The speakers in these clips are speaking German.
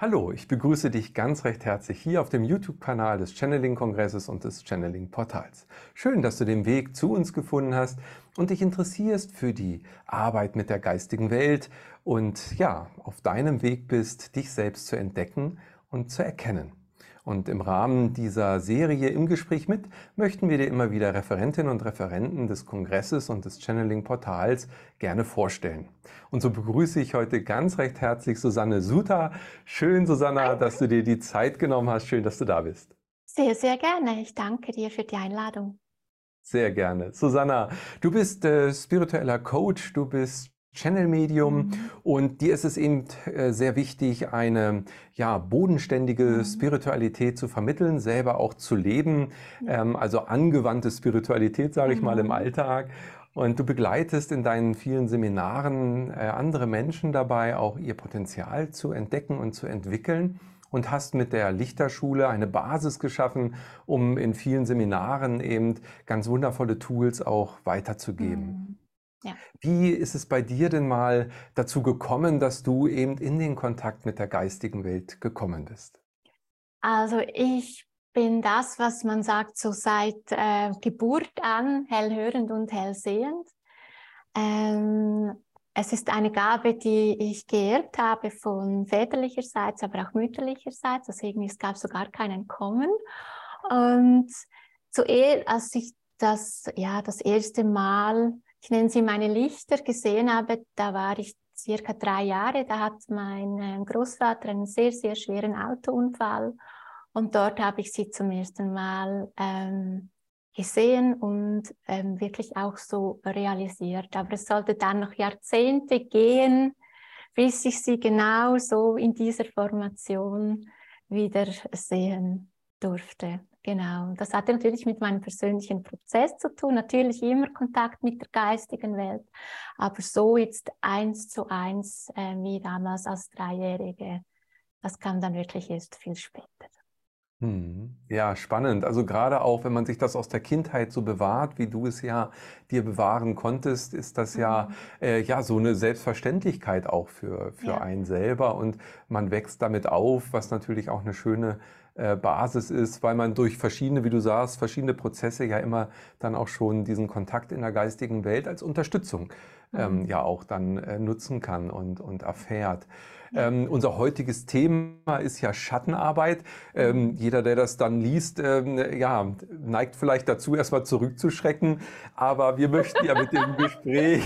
Hallo, ich begrüße dich ganz recht herzlich hier auf dem YouTube-Kanal des Channeling-Kongresses und des Channeling-Portals. Schön, dass du den Weg zu uns gefunden hast und dich interessierst für die Arbeit mit der geistigen Welt und ja, auf deinem Weg bist, dich selbst zu entdecken und zu erkennen. Und im Rahmen dieser Serie im Gespräch mit möchten wir dir immer wieder Referentinnen und Referenten des Kongresses und des Channeling-Portals gerne vorstellen. Und so begrüße ich heute ganz recht herzlich Susanne Suter. Schön, Susanna, dass du dir die Zeit genommen hast. Schön, dass du da bist. Sehr, sehr gerne. Ich danke dir für die Einladung. Sehr gerne. Susanna, du bist äh, spiritueller Coach, du bist Channel-Medium mhm. und dir ist es eben äh, sehr wichtig, eine ja, bodenständige mhm. Spiritualität zu vermitteln, selber auch zu leben, ähm, also angewandte Spiritualität, sage ich mhm. mal, im mhm. Alltag. Und du begleitest in deinen vielen Seminaren äh, andere Menschen dabei, auch ihr Potenzial zu entdecken und zu entwickeln und hast mit der Lichterschule eine Basis geschaffen, um in vielen Seminaren eben ganz wundervolle Tools auch weiterzugeben. Ja. Wie ist es bei dir denn mal dazu gekommen, dass du eben in den Kontakt mit der geistigen Welt gekommen bist? Also ich bin das, was man sagt, so seit äh, Geburt an hellhörend und hellsehend. Ähm, es ist eine Gabe, die ich geerbt habe von väterlicherseits, aber auch mütterlicherseits. Also irgendwie, es gab sogar kein Entkommen. Und zuerst, als ich das, ja, das erste Mal ich nenne sie meine Lichter, gesehen habe, da war ich circa drei Jahre. Da hat mein ähm, Großvater einen sehr, sehr schweren Autounfall und dort habe ich sie zum ersten Mal ähm, gesehen und ähm, wirklich auch so realisiert. Aber es sollte dann noch Jahrzehnte gehen, bis ich sie genau so in dieser Formation wieder sehen durfte. Genau, das hatte natürlich mit meinem persönlichen Prozess zu tun, natürlich immer Kontakt mit der geistigen Welt, aber so jetzt eins zu eins äh, wie damals als Dreijährige, das kam dann wirklich erst viel später. Hm. Ja, spannend. Also gerade auch, wenn man sich das aus der Kindheit so bewahrt, wie du es ja dir bewahren konntest, ist das ja, mhm. äh, ja so eine Selbstverständlichkeit auch für, für ja. einen selber und man wächst damit auf, was natürlich auch eine schöne Basis ist, weil man durch verschiedene, wie du sagst, verschiedene Prozesse ja immer dann auch schon diesen Kontakt in der geistigen Welt als Unterstützung ähm, mhm. ja auch dann äh, nutzen kann und, und erfährt. Ähm, unser heutiges Thema ist ja Schattenarbeit. Ähm, jeder, der das dann liest, ähm, ja, neigt vielleicht dazu, erstmal zurückzuschrecken. Aber wir möchten ja mit dem Gespräch,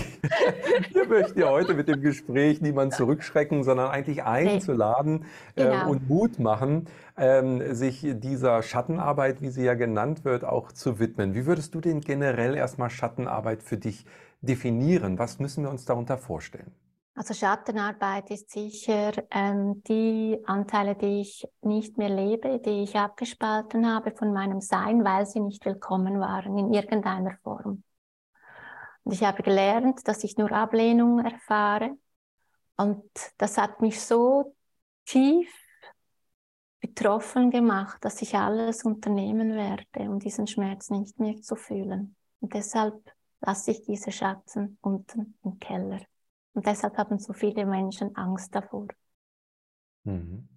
wir möchten ja heute mit dem Gespräch niemanden zurückschrecken, sondern eigentlich einzuladen äh, genau. und Mut machen, ähm, sich dieser Schattenarbeit, wie sie ja genannt wird, auch zu widmen. Wie würdest du denn generell erstmal Schattenarbeit für dich definieren? Was müssen wir uns darunter vorstellen? Also Schattenarbeit ist sicher ähm, die Anteile, die ich nicht mehr lebe, die ich abgespalten habe von meinem Sein, weil sie nicht willkommen waren in irgendeiner Form. Und ich habe gelernt, dass ich nur Ablehnung erfahre. Und das hat mich so tief betroffen gemacht, dass ich alles unternehmen werde, um diesen Schmerz nicht mehr zu fühlen. Und deshalb lasse ich diese Schatten unten im Keller. Und deshalb haben so viele Menschen Angst davor. Mhm.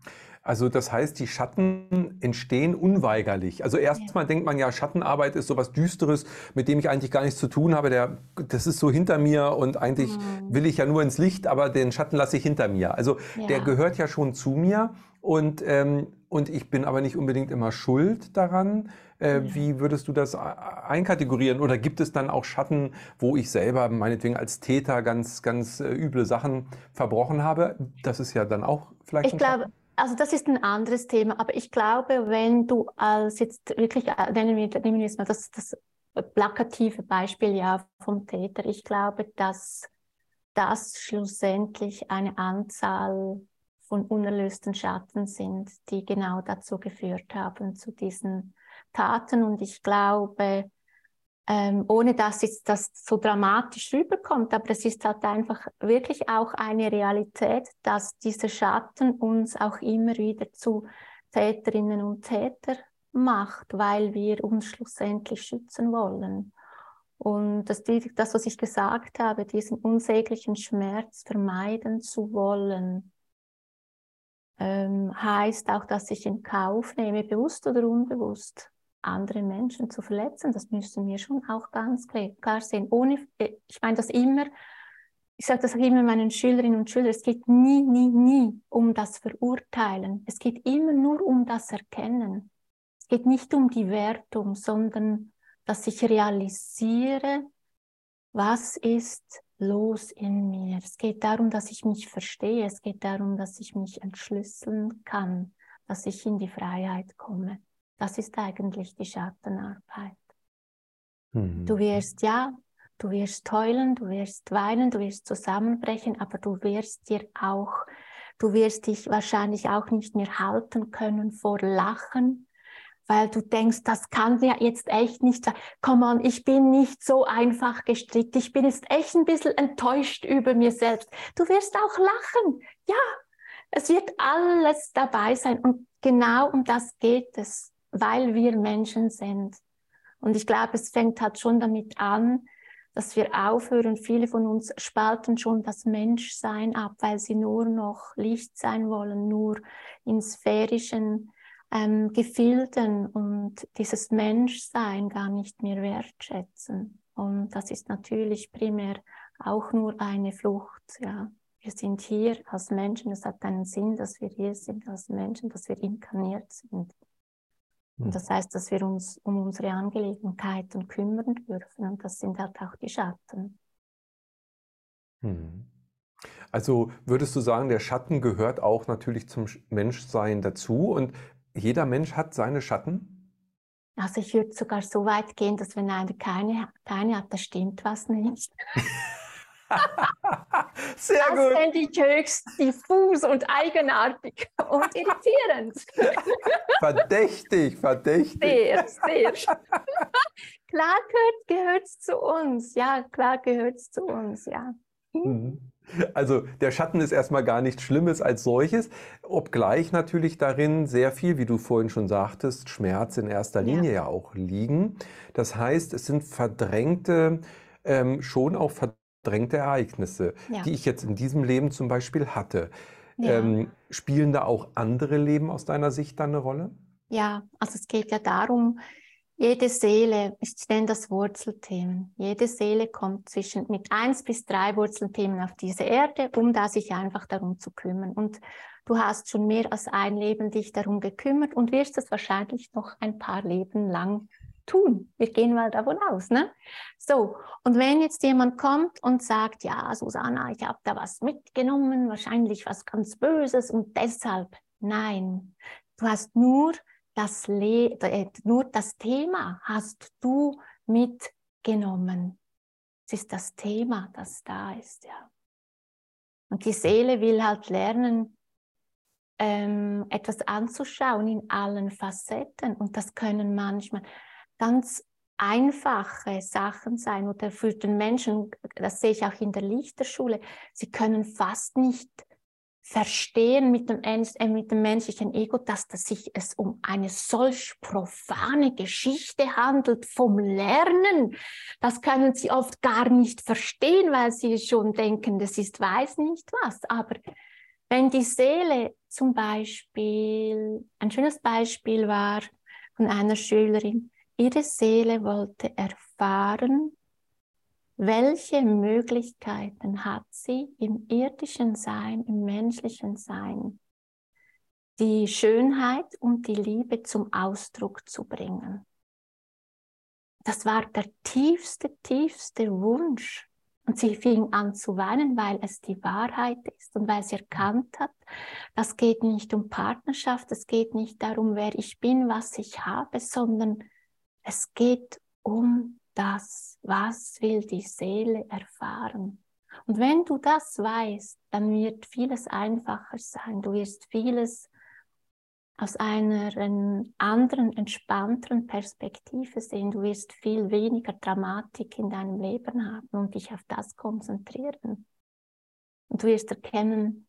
Also das heißt, die Schatten entstehen unweigerlich. Also erstmal ja. denkt man ja, Schattenarbeit ist sowas Düsteres, mit dem ich eigentlich gar nichts zu tun habe. Der, das ist so hinter mir und eigentlich mhm. will ich ja nur ins Licht, aber den Schatten lasse ich hinter mir. Also ja. der gehört ja schon zu mir und, ähm, und ich bin aber nicht unbedingt immer schuld daran. Äh, ja. Wie würdest du das einkategorieren? Oder gibt es dann auch Schatten, wo ich selber meinetwegen als Täter ganz, ganz äh, üble Sachen verbrochen habe? Das ist ja dann auch vielleicht. Ich glaube, also das ist ein anderes Thema, aber ich glaube, wenn du als jetzt wirklich, äh, nehmen wir, nehmen wir jetzt mal das, das plakative Beispiel ja vom Täter, ich glaube, dass das schlussendlich eine Anzahl von unerlösten Schatten sind, die genau dazu geführt haben, zu diesen Taten. Und ich glaube, ähm, ohne dass jetzt das so dramatisch rüberkommt, aber es ist halt einfach wirklich auch eine Realität, dass dieser Schatten uns auch immer wieder zu Täterinnen und Täter macht, weil wir uns schlussendlich schützen wollen. Und das, das, was ich gesagt habe, diesen unsäglichen Schmerz vermeiden zu wollen, ähm, heißt auch, dass ich in Kauf nehme, bewusst oder unbewusst, andere Menschen zu verletzen. Das müssen wir schon auch ganz klar sehen. Ohne, äh, ich meine das immer, ich sage das immer meinen Schülerinnen und Schülern, es geht nie, nie, nie um das Verurteilen. Es geht immer nur um das Erkennen. Es geht nicht um die Wertung, sondern dass ich realisiere, was ist los in mir. Es geht darum, dass ich mich verstehe. Es geht darum, dass ich mich entschlüsseln kann, dass ich in die Freiheit komme. Das ist eigentlich die Schattenarbeit. Mhm. Du wirst, ja, du wirst heulen, du wirst weinen, du wirst zusammenbrechen, aber du wirst dir auch, du wirst dich wahrscheinlich auch nicht mehr halten können vor Lachen, weil du denkst, das kann ja jetzt echt nicht sein. Komm on, ich bin nicht so einfach gestrickt. Ich bin jetzt echt ein bisschen enttäuscht über mir selbst. Du wirst auch lachen. Ja, es wird alles dabei sein. Und genau um das geht es, weil wir Menschen sind. Und ich glaube, es fängt halt schon damit an, dass wir aufhören. Viele von uns spalten schon das Menschsein ab, weil sie nur noch Licht sein wollen, nur in sphärischen ähm, Gefilden und dieses Menschsein gar nicht mehr wertschätzen. Und das ist natürlich primär auch nur eine Flucht. Ja. Wir sind hier als Menschen, es hat einen Sinn, dass wir hier sind als Menschen, dass wir inkarniert sind. Und hm. das heißt, dass wir uns um unsere Angelegenheiten kümmern dürfen. Und das sind halt auch die Schatten. Hm. Also würdest du sagen, der Schatten gehört auch natürlich zum Menschsein dazu. Und jeder Mensch hat seine Schatten? Also ich würde sogar so weit gehen, dass wenn einer keine, keine hat, da stimmt was nicht. Sehr das gut. Das fände ich höchst diffus und eigenartig und irritierend. verdächtig, verdächtig. Sehr, sehr. klar gehört es zu uns. Ja, klar gehört es zu uns, ja. Mhm. Also der Schatten ist erstmal gar nichts Schlimmes als solches, obgleich natürlich darin sehr viel, wie du vorhin schon sagtest, Schmerz in erster Linie ja, ja auch liegen. Das heißt, es sind verdrängte, ähm, schon auch verdrängte Ereignisse, ja. die ich jetzt in diesem Leben zum Beispiel hatte. Ja. Ähm, spielen da auch andere Leben aus deiner Sicht dann eine Rolle? Ja, also es geht ja darum, jede Seele, ich nenne das Wurzelthemen, jede Seele kommt zwischen mit eins bis drei Wurzelthemen auf diese Erde, um da sich einfach darum zu kümmern. Und du hast schon mehr als ein Leben dich darum gekümmert und wirst es wahrscheinlich noch ein paar Leben lang tun. Wir gehen mal davon aus, ne? So, und wenn jetzt jemand kommt und sagt, ja, Susanna, ich habe da was mitgenommen, wahrscheinlich was ganz Böses und deshalb, nein, du hast nur das Le äh, nur das Thema hast du mitgenommen. Es ist das Thema, das da ist, ja. Und die Seele will halt lernen, ähm, etwas anzuschauen in allen Facetten. Und das können manchmal ganz einfache Sachen sein oder für den Menschen, das sehe ich auch in der Lichterschule, sie können fast nicht verstehen mit dem, äh, mit dem menschlichen Ego, dass das sich es um eine solch profane Geschichte handelt vom Lernen. Das können sie oft gar nicht verstehen, weil sie schon denken, das ist weiß nicht was. Aber wenn die Seele zum Beispiel, ein schönes Beispiel war von einer Schülerin, ihre Seele wollte erfahren, welche Möglichkeiten hat sie im irdischen Sein, im menschlichen Sein, die Schönheit und die Liebe zum Ausdruck zu bringen? Das war der tiefste, tiefste Wunsch. Und sie fing an zu weinen, weil es die Wahrheit ist und weil sie erkannt hat, das geht nicht um Partnerschaft, es geht nicht darum, wer ich bin, was ich habe, sondern es geht um das, was will die Seele erfahren. Und wenn du das weißt, dann wird vieles einfacher sein. Du wirst vieles aus einer anderen, entspannteren Perspektive sehen. Du wirst viel weniger Dramatik in deinem Leben haben und dich auf das konzentrieren. Und du wirst erkennen,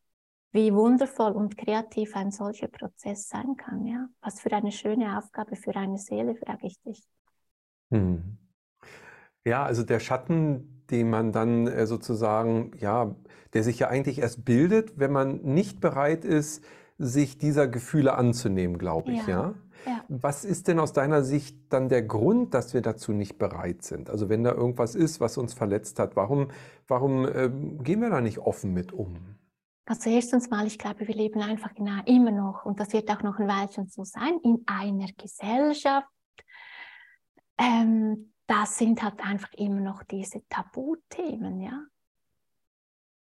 wie wundervoll und kreativ ein solcher Prozess sein kann. Ja? Was für eine schöne Aufgabe für eine Seele, frage ich dich. Hm. Ja, also der Schatten, den man dann äh, sozusagen, ja, der sich ja eigentlich erst bildet, wenn man nicht bereit ist, sich dieser Gefühle anzunehmen, glaube ich, ja. ja. ja. Was ist denn aus deiner Sicht dann der Grund, dass wir dazu nicht bereit sind? Also wenn da irgendwas ist, was uns verletzt hat, warum, warum äh, gehen wir da nicht offen mit um? Also erstens mal, ich glaube, wir leben einfach immer noch, und das wird auch noch ein Weilchen so sein, in einer Gesellschaft, ähm, das sind halt einfach immer noch diese Tabuthemen, ja.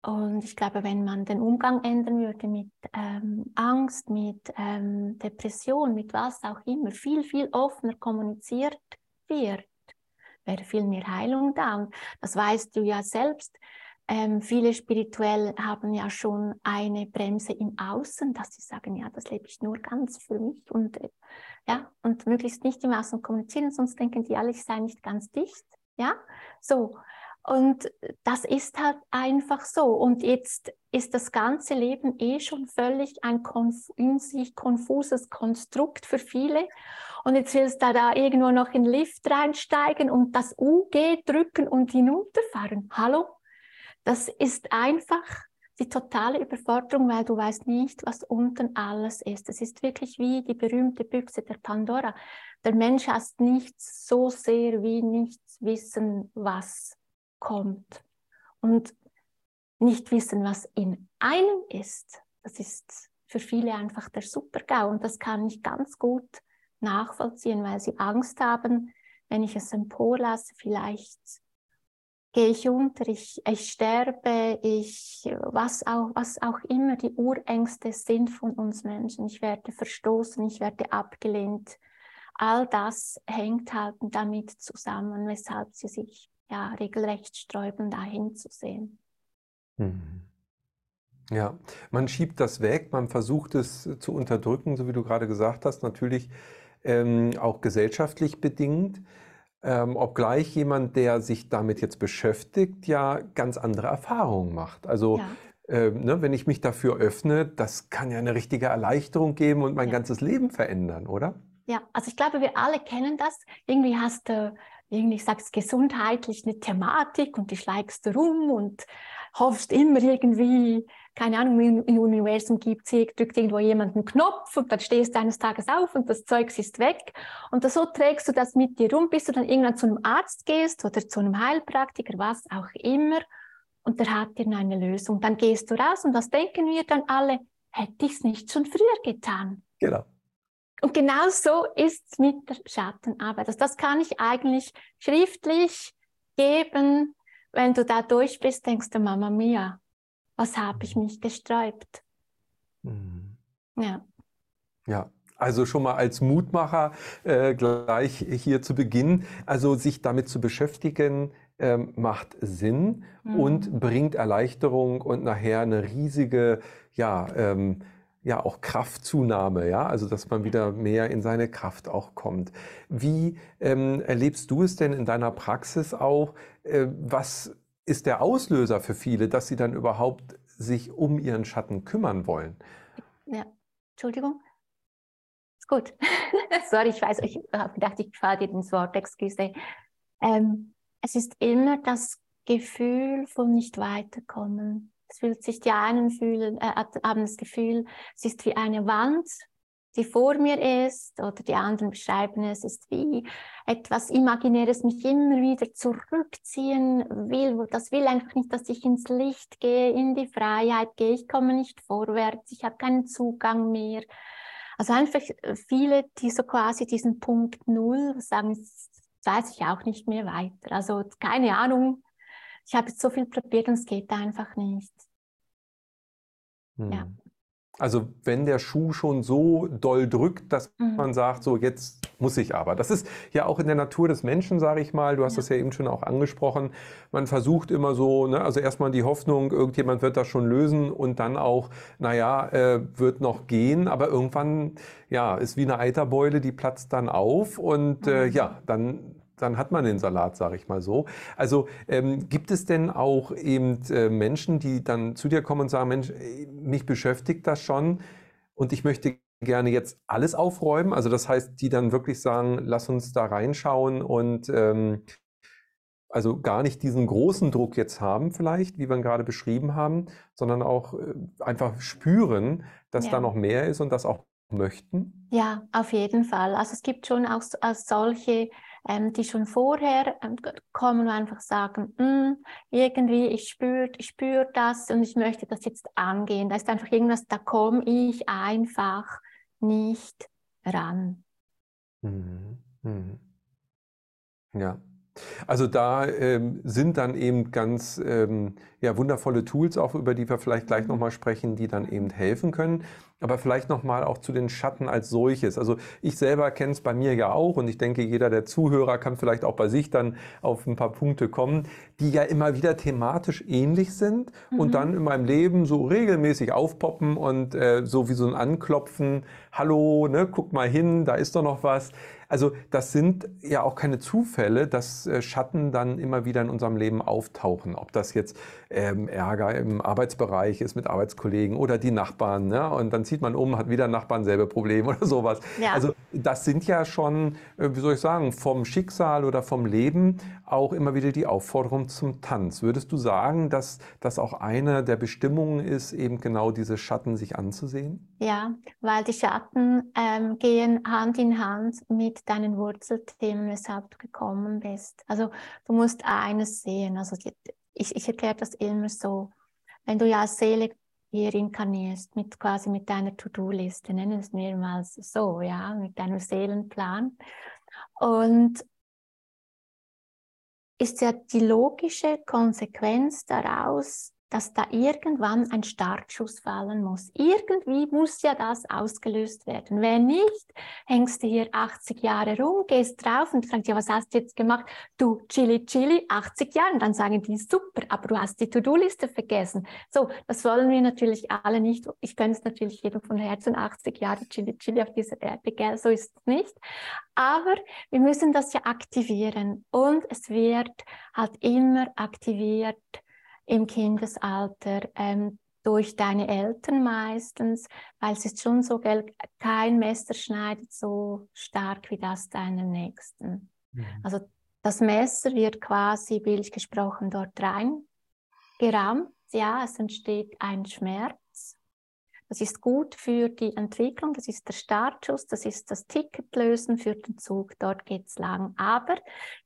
Und ich glaube, wenn man den Umgang ändern würde mit ähm, Angst, mit ähm, Depression, mit was auch immer, viel, viel offener kommuniziert wird, wäre viel mehr Heilung da. Und das weißt du ja selbst. Ähm, viele spirituell haben ja schon eine Bremse im Außen, dass sie sagen, ja, das lebe ich nur ganz für mich und äh, ja, und möglichst nicht im Außen kommunizieren, sonst denken die alle, ich sei nicht ganz dicht. Ja, so. Und das ist halt einfach so. Und jetzt ist das ganze Leben eh schon völlig ein in sich konfuses Konstrukt für viele. Und jetzt willst du da irgendwo noch in den Lift reinsteigen und das UG drücken und hinunterfahren. Hallo? Das ist einfach die totale Überforderung, weil du weißt nicht, was unten alles ist. Es ist wirklich wie die berühmte Büchse der Pandora. Der Mensch hasst nichts so sehr wie nichts wissen, was kommt. Und nicht wissen, was in einem ist, das ist für viele einfach der Super-GAU. Und das kann ich ganz gut nachvollziehen, weil sie Angst haben, wenn ich es emporlasse, vielleicht gehe ich unter, ich, ich sterbe, ich, was auch, was auch immer die Urängste sind von uns Menschen. Ich werde verstoßen, ich werde abgelehnt. All das hängt halt damit zusammen, weshalb sie sich ja, regelrecht sträuben, dahin zu sehen. Mhm. Ja, man schiebt das weg, man versucht es zu unterdrücken, so wie du gerade gesagt hast, natürlich ähm, auch gesellschaftlich bedingt, ähm, obgleich jemand, der sich damit jetzt beschäftigt, ja ganz andere Erfahrungen macht. Also ja. ähm, ne, wenn ich mich dafür öffne, das kann ja eine richtige Erleichterung geben und mein ja. ganzes Leben verändern, oder? Ja, also ich glaube, wir alle kennen das. Irgendwie hast du irgendwie, ich sag's gesundheitlich, eine Thematik und die schlägst du rum und hoffst immer irgendwie, keine Ahnung, im Universum gibt es, drückt irgendwo jemand einen Knopf und dann stehst du eines Tages auf und das Zeug ist weg. Und so trägst du das mit dir rum, bis du dann irgendwann zu einem Arzt gehst oder zu einem Heilpraktiker, was auch immer. Und der hat dir eine Lösung. Dann gehst du raus und was denken wir dann alle? Hätte ich es nicht schon früher getan? Genau. Und genau so ist es mit der Schattenarbeit. Also das kann ich eigentlich schriftlich geben. Wenn du da durch bist, denkst du, Mama Mia, was habe ich mich gesträubt? Mhm. Ja. Ja, also schon mal als Mutmacher äh, gleich hier zu Beginn. Also sich damit zu beschäftigen, ähm, macht Sinn mhm. und bringt Erleichterung und nachher eine riesige, ja, ähm, ja auch Kraftzunahme, ja, also dass man wieder mehr in seine Kraft auch kommt. Wie ähm, erlebst du es denn in deiner Praxis auch? Äh, was ist der Auslöser für viele, dass sie dann überhaupt sich um ihren Schatten kümmern wollen? Ja, Entschuldigung. Ist gut. Sorry, ich weiß, ich habe gedacht, ich fahre dir ins Wort, excuse. Ähm, es ist immer das Gefühl von nicht weiterkommen. Es fühlt sich die einen fühlen, äh, haben das Gefühl, es ist wie eine Wand, die vor mir ist, oder die anderen beschreiben es, ist wie etwas Imaginäres mich immer wieder zurückziehen will. Das will einfach nicht, dass ich ins Licht gehe, in die Freiheit gehe. Ich komme nicht vorwärts, ich habe keinen Zugang mehr. Also einfach viele, die so quasi diesen Punkt Null sagen, weiß ich auch nicht mehr weiter. Also keine Ahnung, ich habe jetzt so viel probiert und es geht einfach nicht. Hm. Ja. Also wenn der Schuh schon so doll drückt, dass mhm. man sagt, so jetzt muss ich aber. Das ist ja auch in der Natur des Menschen, sage ich mal. Du hast ja. das ja eben schon auch angesprochen. Man versucht immer so, ne, also erstmal die Hoffnung, irgendjemand wird das schon lösen und dann auch, naja, äh, wird noch gehen, aber irgendwann, ja, ist wie eine Eiterbeule, die platzt dann auf und äh, mhm. ja, dann dann hat man den Salat, sage ich mal so. Also ähm, gibt es denn auch eben äh, Menschen, die dann zu dir kommen und sagen, Mensch, mich beschäftigt das schon und ich möchte gerne jetzt alles aufräumen? Also das heißt, die dann wirklich sagen, lass uns da reinschauen und ähm, also gar nicht diesen großen Druck jetzt haben vielleicht, wie wir ihn gerade beschrieben haben, sondern auch äh, einfach spüren, dass ja. da noch mehr ist und das auch möchten? Ja, auf jeden Fall. Also es gibt schon auch, auch solche, ähm, die schon vorher ähm, kommen und einfach sagen, mm, irgendwie, ich spüre ich spür das und ich möchte das jetzt angehen. Da ist einfach irgendwas, da komme ich einfach nicht ran. Mhm. Mhm. Ja. Also da ähm, sind dann eben ganz ähm, ja, wundervolle Tools, auch über die wir vielleicht gleich nochmal sprechen, die dann eben helfen können. Aber vielleicht nochmal auch zu den Schatten als solches. Also ich selber kenne es bei mir ja auch und ich denke, jeder der Zuhörer kann vielleicht auch bei sich dann auf ein paar Punkte kommen, die ja immer wieder thematisch ähnlich sind mhm. und dann in meinem Leben so regelmäßig aufpoppen und äh, so wie so ein Anklopfen, hallo, ne, guck mal hin, da ist doch noch was. Also das sind ja auch keine Zufälle, dass äh, Schatten dann immer wieder in unserem Leben auftauchen. Ob das jetzt ähm, Ärger im Arbeitsbereich ist mit Arbeitskollegen oder die Nachbarn. Ne? Und dann zieht man um, hat wieder Nachbarn selbe Problem oder sowas. Ja. Also das sind ja schon, äh, wie soll ich sagen, vom Schicksal oder vom Leben auch immer wieder die Aufforderung zum Tanz. Würdest du sagen, dass das auch eine der Bestimmungen ist, eben genau diese Schatten sich anzusehen? Ja, weil die Schatten ähm, gehen Hand in Hand mit deinen Wurzelthemen, weshalb du gekommen bist. Also du musst eines sehen. Also ich, ich erkläre das immer so. Wenn du ja als Seele hier inkarnierst, mit quasi mit deiner To-Do-Liste, nennen es mir mal so, ja, mit deinem Seelenplan. Und ist ja die logische Konsequenz daraus, dass da irgendwann ein Startschuss fallen muss. Irgendwie muss ja das ausgelöst werden. Wenn nicht, hängst du hier 80 Jahre rum, gehst drauf und fragst, ja, was hast du jetzt gemacht? Du, Chili, Chili, 80 Jahre. Und dann sagen die, super, aber du hast die To-Do-Liste vergessen. So, das wollen wir natürlich alle nicht. Ich gönne es natürlich jedem von Herzen, 80 Jahre Chili, Chili auf dieser Erde, gell? So ist es nicht. Aber wir müssen das ja aktivieren. Und es wird halt immer aktiviert, im Kindesalter ähm, durch deine Eltern meistens, weil es ist schon so, gell, kein Messer schneidet so stark wie das deiner Nächsten. Mhm. Also das Messer wird quasi, bildlich gesprochen, dort rein gerammt. Ja, es entsteht ein Schmerz. Das ist gut für die Entwicklung, das ist der Startschuss, das ist das Ticketlösen für den Zug, dort geht es lang. Aber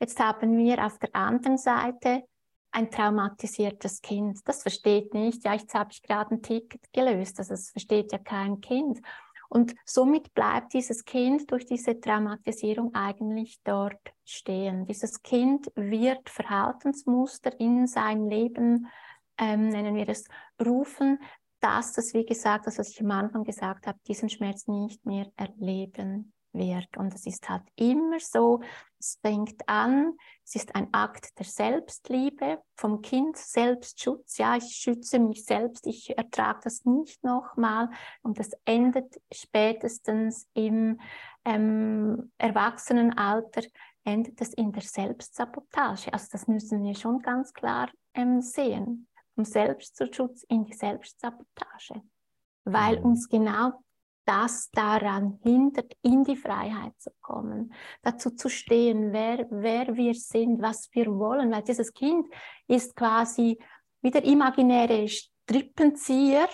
jetzt haben wir auf der anderen Seite ein traumatisiertes Kind. Das versteht nicht, ja, jetzt habe ich gerade ein Ticket gelöst. Also das versteht ja kein Kind. Und somit bleibt dieses Kind durch diese Traumatisierung eigentlich dort stehen. Dieses Kind wird Verhaltensmuster in sein Leben, ähm, nennen wir es, rufen, dass das, wie gesagt, das, was ich am Anfang gesagt habe, diesen Schmerz nicht mehr erleben wird. Und es ist halt immer so, es fängt an, es ist ein Akt der Selbstliebe, vom Kind Selbstschutz. Ja, ich schütze mich selbst, ich ertrage das nicht nochmal. Und es endet spätestens im ähm, Erwachsenenalter, endet es in der Selbstsabotage. Also das müssen wir schon ganz klar ähm, sehen. Vom Selbstschutz in die Selbstsabotage. Weil mhm. uns genau das daran hindert, in die Freiheit zu kommen, dazu zu stehen, wer, wer wir sind, was wir wollen, weil dieses Kind ist quasi wie der imaginäre Strippenzieher,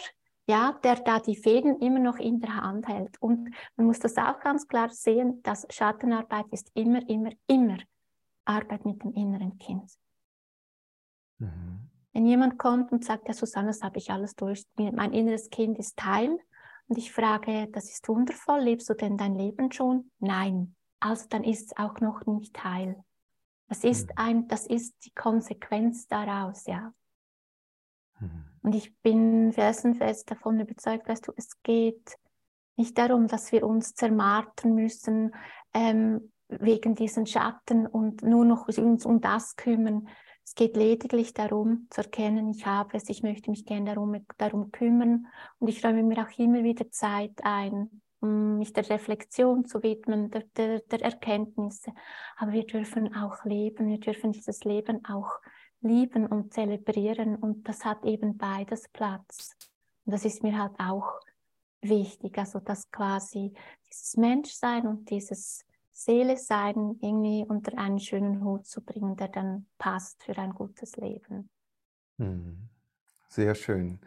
ja, der da die Fäden immer noch in der Hand hält. Und man muss das auch ganz klar sehen, dass Schattenarbeit ist immer, immer, immer Arbeit mit dem inneren Kind. Mhm. Wenn jemand kommt und sagt, ja, Susanne, das habe ich alles durch, mein inneres Kind ist Teil und ich frage, das ist wundervoll, lebst du denn dein Leben schon? Nein. Also dann ist es auch noch nicht heil. Das ist, mhm. ein, das ist die Konsequenz daraus, ja. Mhm. Und ich bin felsenfest davon überzeugt, weißt du, es geht nicht darum, dass wir uns zermartern müssen, ähm, wegen diesen Schatten und nur noch uns um das kümmern. Es geht lediglich darum, zu erkennen, ich habe es, ich möchte mich gerne darum, darum kümmern und ich räume mir auch immer wieder Zeit ein, um mich der Reflexion zu widmen, der, der, der Erkenntnisse. Aber wir dürfen auch leben, wir dürfen dieses Leben auch lieben und zelebrieren und das hat eben beides Platz. Und das ist mir halt auch wichtig, also dass quasi dieses Menschsein und dieses Seele sein irgendwie unter einen schönen Hut zu bringen, der dann passt für ein gutes Leben. Hm. Sehr schön.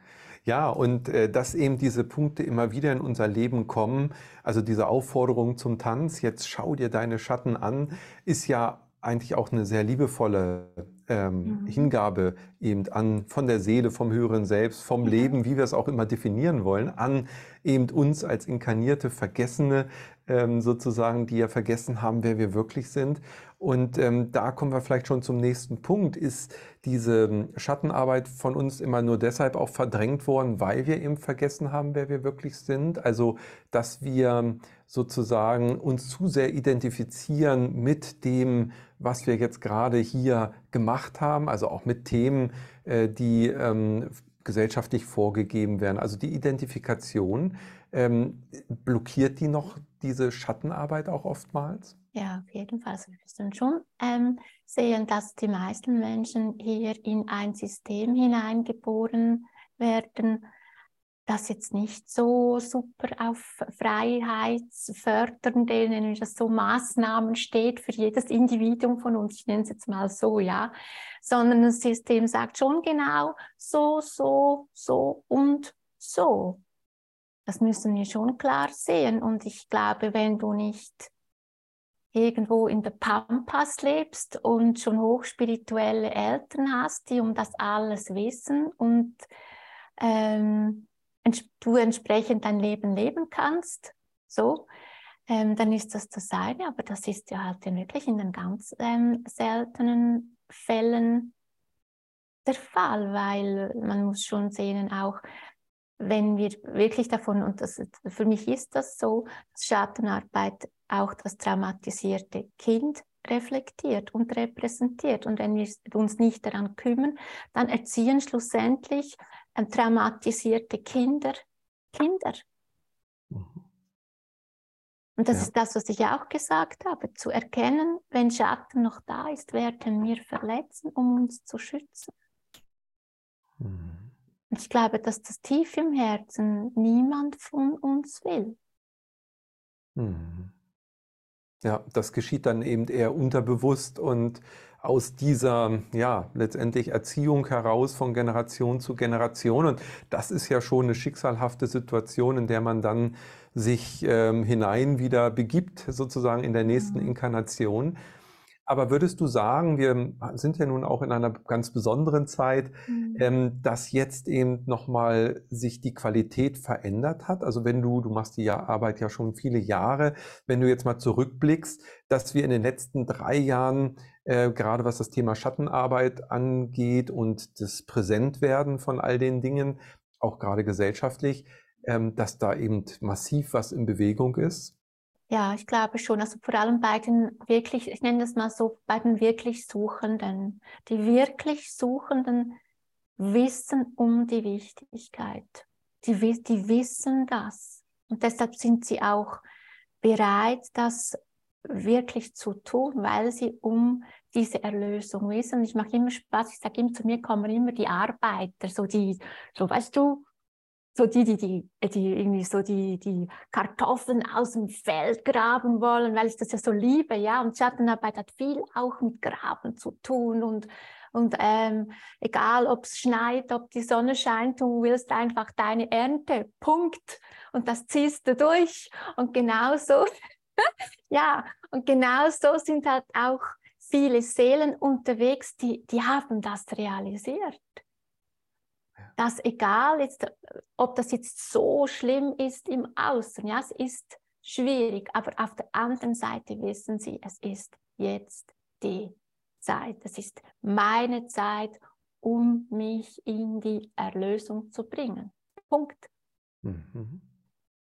Ja, und äh, dass eben diese Punkte immer wieder in unser Leben kommen, also diese Aufforderung zum Tanz, jetzt schau dir deine Schatten an, ist ja eigentlich auch eine sehr liebevolle ähm, mhm. Hingabe eben an von der Seele, vom höheren Selbst, vom Leben, wie wir es auch immer definieren wollen, an eben uns als inkarnierte Vergessene ähm, sozusagen, die ja vergessen haben, wer wir wirklich sind. Und ähm, da kommen wir vielleicht schon zum nächsten Punkt. Ist diese ähm, Schattenarbeit von uns immer nur deshalb auch verdrängt worden, weil wir eben vergessen haben, wer wir wirklich sind? Also, dass wir sozusagen uns zu sehr identifizieren mit dem, was wir jetzt gerade hier gemacht haben, also auch mit Themen, äh, die ähm, gesellschaftlich vorgegeben werden. Also die Identifikation, ähm, blockiert die noch diese Schattenarbeit auch oftmals? Ja, auf jeden Fall. Also wir müssen schon ähm, sehen, dass die meisten Menschen hier in ein System hineingeboren werden, das jetzt nicht so super auf freiheitsfördernden, nennen das so Maßnahmen steht für jedes Individuum von uns, ich nenne es jetzt mal so, ja, sondern das System sagt schon genau so, so, so und so. Das müssen wir schon klar sehen. Und ich glaube, wenn du nicht irgendwo in der Pampas lebst und schon hochspirituelle Eltern hast, die um das alles wissen und ähm, du entsprechend dein Leben leben kannst, so, ähm, dann ist das das eine, aber das ist ja halt wirklich in den ganz ähm, seltenen Fällen der Fall, weil man muss schon sehen, auch wenn wir wirklich davon, und das, für mich ist das so, dass Schattenarbeit auch das traumatisierte Kind reflektiert und repräsentiert. Und wenn wir uns nicht daran kümmern, dann erziehen schlussendlich ähm, traumatisierte Kinder Kinder. Mhm. Und das ja. ist das, was ich auch gesagt habe, zu erkennen, wenn Schatten noch da ist, werden wir verletzen, um uns zu schützen. Mhm. Ich glaube, dass das tief im Herzen niemand von uns will. Mhm. Ja, das geschieht dann eben eher unterbewusst und aus dieser, ja, letztendlich Erziehung heraus von Generation zu Generation. Und das ist ja schon eine schicksalhafte Situation, in der man dann sich ähm, hinein wieder begibt, sozusagen in der nächsten mhm. Inkarnation. Aber würdest du sagen, wir sind ja nun auch in einer ganz besonderen Zeit, mhm. ähm, dass jetzt eben nochmal sich die Qualität verändert hat? Also wenn du, du machst die Arbeit ja schon viele Jahre, wenn du jetzt mal zurückblickst, dass wir in den letzten drei Jahren, äh, gerade was das Thema Schattenarbeit angeht und das Präsentwerden von all den Dingen, auch gerade gesellschaftlich, ähm, dass da eben massiv was in Bewegung ist? Ja, ich glaube schon. Also vor allem bei den wirklich, ich nenne das mal so, bei den wirklich Suchenden. Die wirklich Suchenden wissen um die Wichtigkeit. Die, die wissen das. Und deshalb sind sie auch bereit, das wirklich zu tun, weil sie um diese Erlösung wissen. Ich mache immer Spaß, ich sage immer, zu mir kommen immer die Arbeiter, so die, so weißt du, so die, die, die, die irgendwie so die, die Kartoffeln aus dem Feld graben wollen, weil ich das ja so liebe, ja. Und Schattenarbeit hat viel auch mit Graben zu tun und, und ähm, egal, ob es schneit, ob die Sonne scheint, du willst einfach deine Ernte, Punkt. Und das ziehst du durch. Und genauso, ja, und genauso sind halt auch viele Seelen unterwegs, die, die haben das realisiert dass egal, jetzt, ob das jetzt so schlimm ist im Außen, ja, es ist schwierig, aber auf der anderen Seite wissen sie, es ist jetzt die Zeit, es ist meine Zeit, um mich in die Erlösung zu bringen. Punkt. Mhm.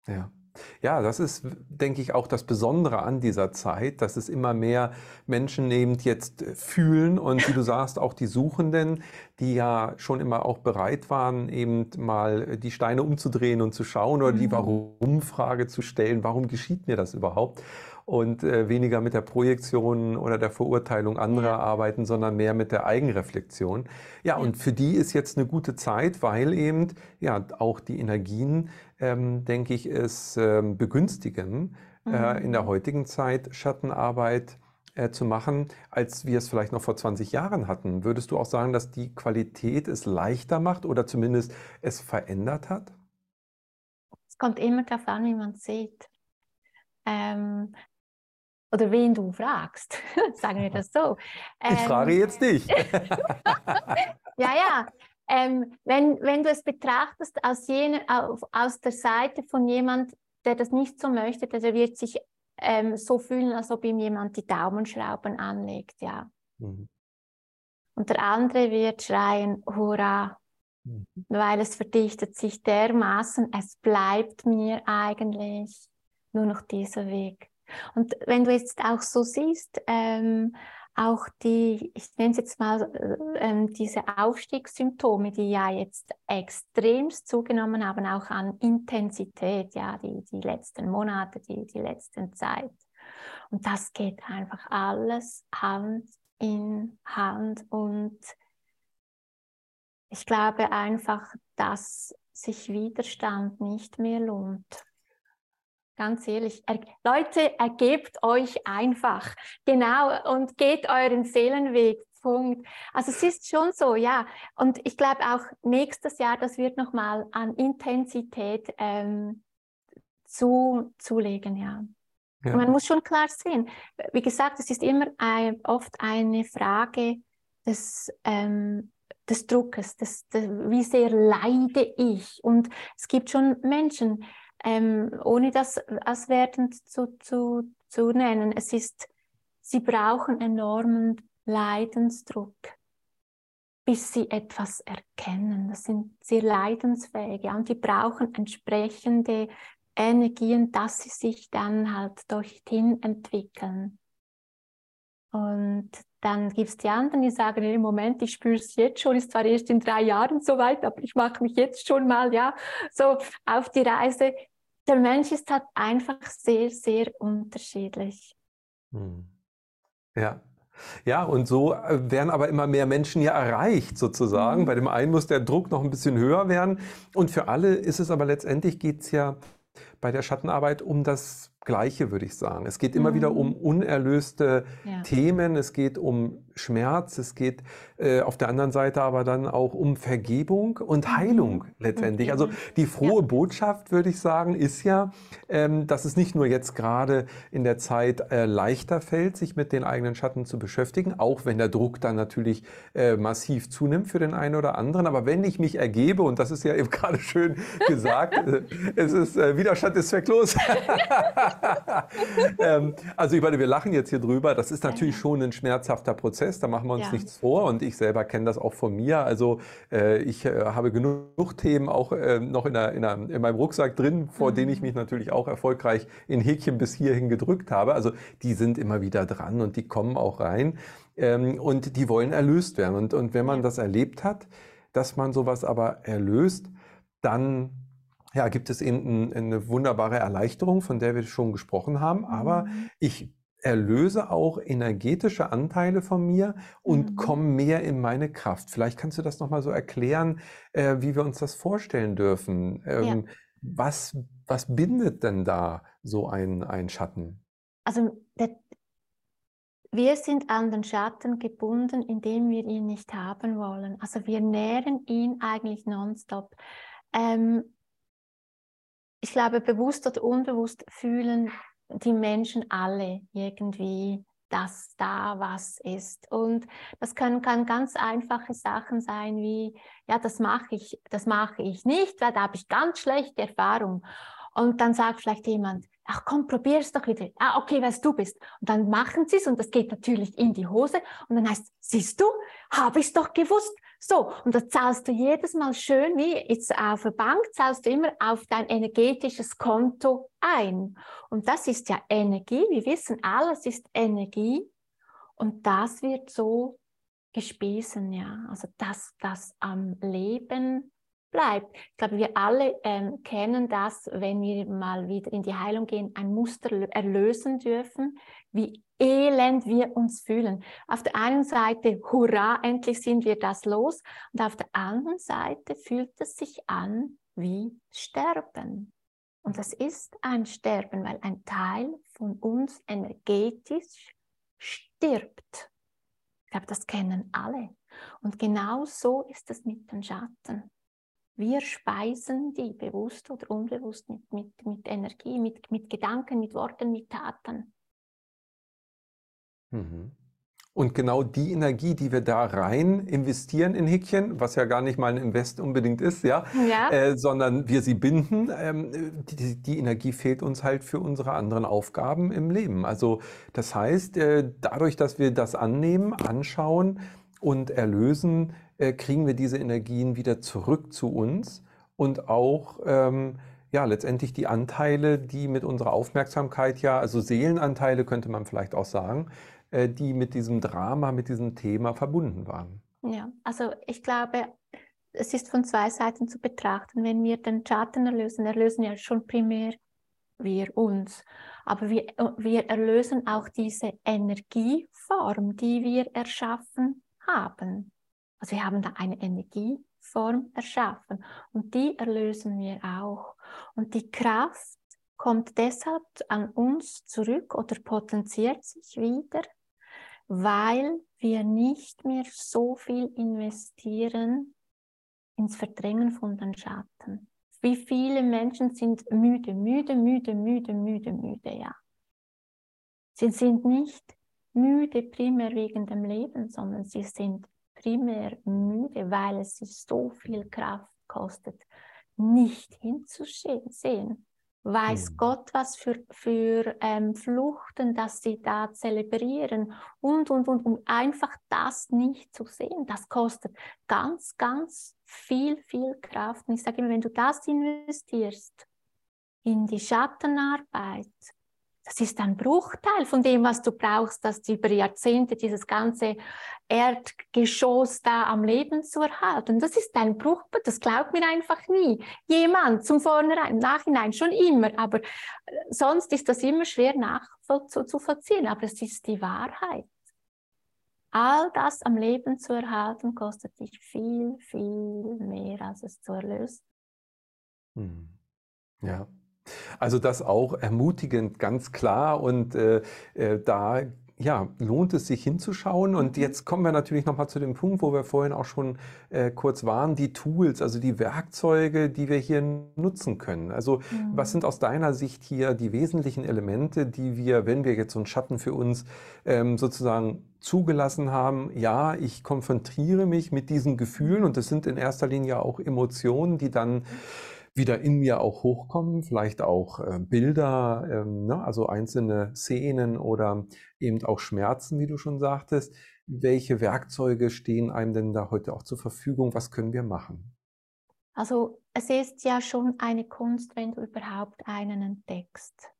Ja. Ja, das ist, denke ich, auch das Besondere an dieser Zeit, dass es immer mehr Menschen eben jetzt fühlen und wie du sagst, auch die Suchenden, die ja schon immer auch bereit waren, eben mal die Steine umzudrehen und zu schauen oder die mhm. Warum-Frage zu stellen, warum geschieht mir das überhaupt? Und äh, weniger mit der Projektion oder der Verurteilung anderer ja. arbeiten, sondern mehr mit der Eigenreflexion. Ja, ja, und für die ist jetzt eine gute Zeit, weil eben ja auch die Energien, ähm, denke ich, es ähm, begünstigen, mhm. äh, in der heutigen Zeit Schattenarbeit äh, zu machen, als wir es vielleicht noch vor 20 Jahren hatten. Würdest du auch sagen, dass die Qualität es leichter macht oder zumindest es verändert hat? Es kommt immer darauf an, wie man es sieht. Ähm, oder wen du fragst, sagen wir das so. Ähm, ich frage jetzt dich. ja, ja. Ähm, wenn, wenn du es betrachtest aus, jene, aus der Seite von jemand, der das nicht so möchte, der wird sich ähm, so fühlen, als ob ihm jemand die Daumenschrauben anlegt, ja. Mhm. Und der andere wird schreien, hurra, mhm. weil es verdichtet sich dermaßen, es bleibt mir eigentlich nur noch dieser Weg. Und wenn du jetzt auch so siehst, ähm, auch die, ich nenne es jetzt mal, äh, ähm, diese Aufstiegssymptome, die ja jetzt extremst zugenommen haben, auch an Intensität, ja, die, die letzten Monate, die, die letzten Zeit. Und das geht einfach alles Hand in Hand und ich glaube einfach, dass sich Widerstand nicht mehr lohnt. Ganz ehrlich, er, Leute, ergebt euch einfach. Genau, und geht euren Seelenweg. Punkt. Also es ist schon so, ja. Und ich glaube auch nächstes Jahr, das wird nochmal an Intensität ähm, zu, zulegen, ja. ja. Man muss schon klar sehen, wie gesagt, es ist immer ein, oft eine Frage des, ähm, des Druckes, des, des, wie sehr leide ich. Und es gibt schon Menschen, ähm, ohne das als wertend zu, zu, zu nennen. Es ist, sie brauchen enormen Leidensdruck, bis sie etwas erkennen. Das sind sehr leidensfähige und die brauchen entsprechende Energien, dass sie sich dann halt dorthin entwickeln. Und dann gibt es die anderen, die sagen, im Moment, ich spüre es jetzt schon, ist zwar erst in drei Jahren soweit, aber ich mache mich jetzt schon mal, ja, so auf die Reise der Mensch ist halt einfach sehr, sehr unterschiedlich. Hm. Ja. Ja, und so äh, werden aber immer mehr Menschen ja erreicht sozusagen. Mhm. Bei dem einen muss der Druck noch ein bisschen höher werden. Und für alle ist es aber letztendlich geht es ja bei der Schattenarbeit um das Gleiche, würde ich sagen. Es geht immer mhm. wieder um mhm. unerlöste ja. Themen, es geht um Schmerz, es geht äh, auf der anderen Seite aber dann auch um Vergebung und mhm. Heilung letztendlich. Okay. Also die frohe ja. Botschaft, würde ich sagen, ist ja, ähm, dass es nicht nur jetzt gerade in der Zeit äh, leichter fällt, sich mit den eigenen Schatten zu beschäftigen, auch wenn der Druck dann natürlich äh, massiv zunimmt für den einen oder anderen. Aber wenn ich mich ergebe, und das ist ja eben gerade schön gesagt, äh, es ist äh, Widerstand ist zwecklos. ähm, also ich meine, wir lachen jetzt hier drüber. Das ist natürlich schon ein schmerzhafter Prozess. Da machen wir uns ja. nichts vor. Und ich selber kenne das auch von mir. Also äh, ich äh, habe genug Themen auch äh, noch in, der, in, der, in, meinem Rucksack drin, vor mhm. denen ich mich natürlich auch erfolgreich in Häkchen bis hierhin gedrückt habe. Also die sind immer wieder dran und die kommen auch rein. Ähm, und die wollen erlöst werden. Und, und wenn man das erlebt hat, dass man sowas aber erlöst, dann ja, gibt es eben eine wunderbare Erleichterung, von der wir schon gesprochen haben. Aber mhm. ich erlöse auch energetische Anteile von mir und mhm. komme mehr in meine Kraft. Vielleicht kannst du das nochmal so erklären, äh, wie wir uns das vorstellen dürfen. Ähm, ja. was, was bindet denn da so ein, ein Schatten? Also der, wir sind an den Schatten gebunden, indem wir ihn nicht haben wollen. Also wir nähren ihn eigentlich nonstop. Ähm, ich glaube, bewusst oder unbewusst fühlen die Menschen alle irgendwie, dass da was ist. Und das können, kann ganz einfache Sachen sein wie, ja, das mache ich, das mache ich nicht, weil da habe ich ganz schlechte Erfahrung. Und dann sagt vielleicht jemand, ach komm, probier es doch wieder. Ah, okay, was du bist. Und dann machen sie es und das geht natürlich in die Hose. Und dann heißt, siehst du, habe ich es doch gewusst. So, und das zahlst du jedes Mal schön, wie jetzt auf der Bank, zahlst du immer auf dein energetisches Konto ein. Und das ist ja Energie. Wir wissen, alles ist Energie. Und das wird so gespiesen, ja. Also, dass das am Leben bleibt. Ich glaube, wir alle ähm, kennen das, wenn wir mal wieder in die Heilung gehen, ein Muster erlösen dürfen, wie elend wir uns fühlen. Auf der einen Seite, hurra, endlich sind wir das los. Und auf der anderen Seite fühlt es sich an wie Sterben. Und das ist ein Sterben, weil ein Teil von uns energetisch stirbt. Ich glaube, das kennen alle. Und genau so ist es mit den Schatten. Wir speisen die bewusst oder unbewusst mit, mit, mit Energie, mit, mit Gedanken, mit Worten, mit Taten. Mhm. Und genau die Energie, die wir da rein investieren in Häkchen, was ja gar nicht mal ein Invest unbedingt ist, ja, ja. Äh, sondern wir sie binden, ähm, die, die, Energie fehlt uns halt für unsere anderen Aufgaben im Leben. Also das heißt, äh, dadurch, dass wir das annehmen, anschauen und erlösen, äh, kriegen wir diese Energien wieder zurück zu uns und auch ähm, ja, letztendlich die Anteile, die mit unserer Aufmerksamkeit ja, also Seelenanteile könnte man vielleicht auch sagen, äh, die mit diesem Drama, mit diesem Thema verbunden waren. Ja, also ich glaube, es ist von zwei Seiten zu betrachten. Wenn wir den Schatten erlösen, erlösen ja schon primär wir uns. Aber wir, wir erlösen auch diese Energieform, die wir erschaffen haben. Also wir haben da eine Energieform erschaffen und die erlösen wir auch. Und die Kraft kommt deshalb an uns zurück oder potenziert sich wieder, weil wir nicht mehr so viel investieren ins Verdrängen von den Schatten. Wie viele Menschen sind müde, müde, müde, müde, müde, müde, ja. Sie sind nicht müde primär wegen dem Leben, sondern sie sind primär müde, weil es sie so viel Kraft kostet, nicht hinzusehen. Weiß mhm. Gott, was für, für ähm, Fluchten, dass sie da zelebrieren und, und, und, um einfach das nicht zu sehen. Das kostet ganz, ganz viel, viel Kraft. Und ich sage immer, wenn du das investierst in die Schattenarbeit, das ist ein Bruchteil von dem, was du brauchst, dass über Jahrzehnte dieses ganze Erdgeschoss da am Leben zu erhalten. Das ist ein Bruchteil, das glaubt mir einfach nie. Jemand zum Vornherein, im Nachhinein schon immer, aber äh, sonst ist das immer schwer nachzuvollziehen, aber es ist die Wahrheit. All das am Leben zu erhalten, kostet dich viel, viel mehr, als es zu erlösen. Hm. Ja. Also das auch ermutigend, ganz klar. Und äh, äh, da ja, lohnt es sich hinzuschauen. Und mhm. jetzt kommen wir natürlich nochmal zu dem Punkt, wo wir vorhin auch schon äh, kurz waren, die Tools, also die Werkzeuge, die wir hier nutzen können. Also mhm. was sind aus deiner Sicht hier die wesentlichen Elemente, die wir, wenn wir jetzt so einen Schatten für uns ähm, sozusagen zugelassen haben, ja, ich konfrontiere mich mit diesen Gefühlen und das sind in erster Linie auch Emotionen, die dann wieder in mir auch hochkommen, vielleicht auch äh, Bilder, ähm, ne, also einzelne Szenen oder eben auch Schmerzen, wie du schon sagtest. Welche Werkzeuge stehen einem denn da heute auch zur Verfügung? Was können wir machen? Also es ist ja schon eine Kunst, wenn du überhaupt einen entdeckst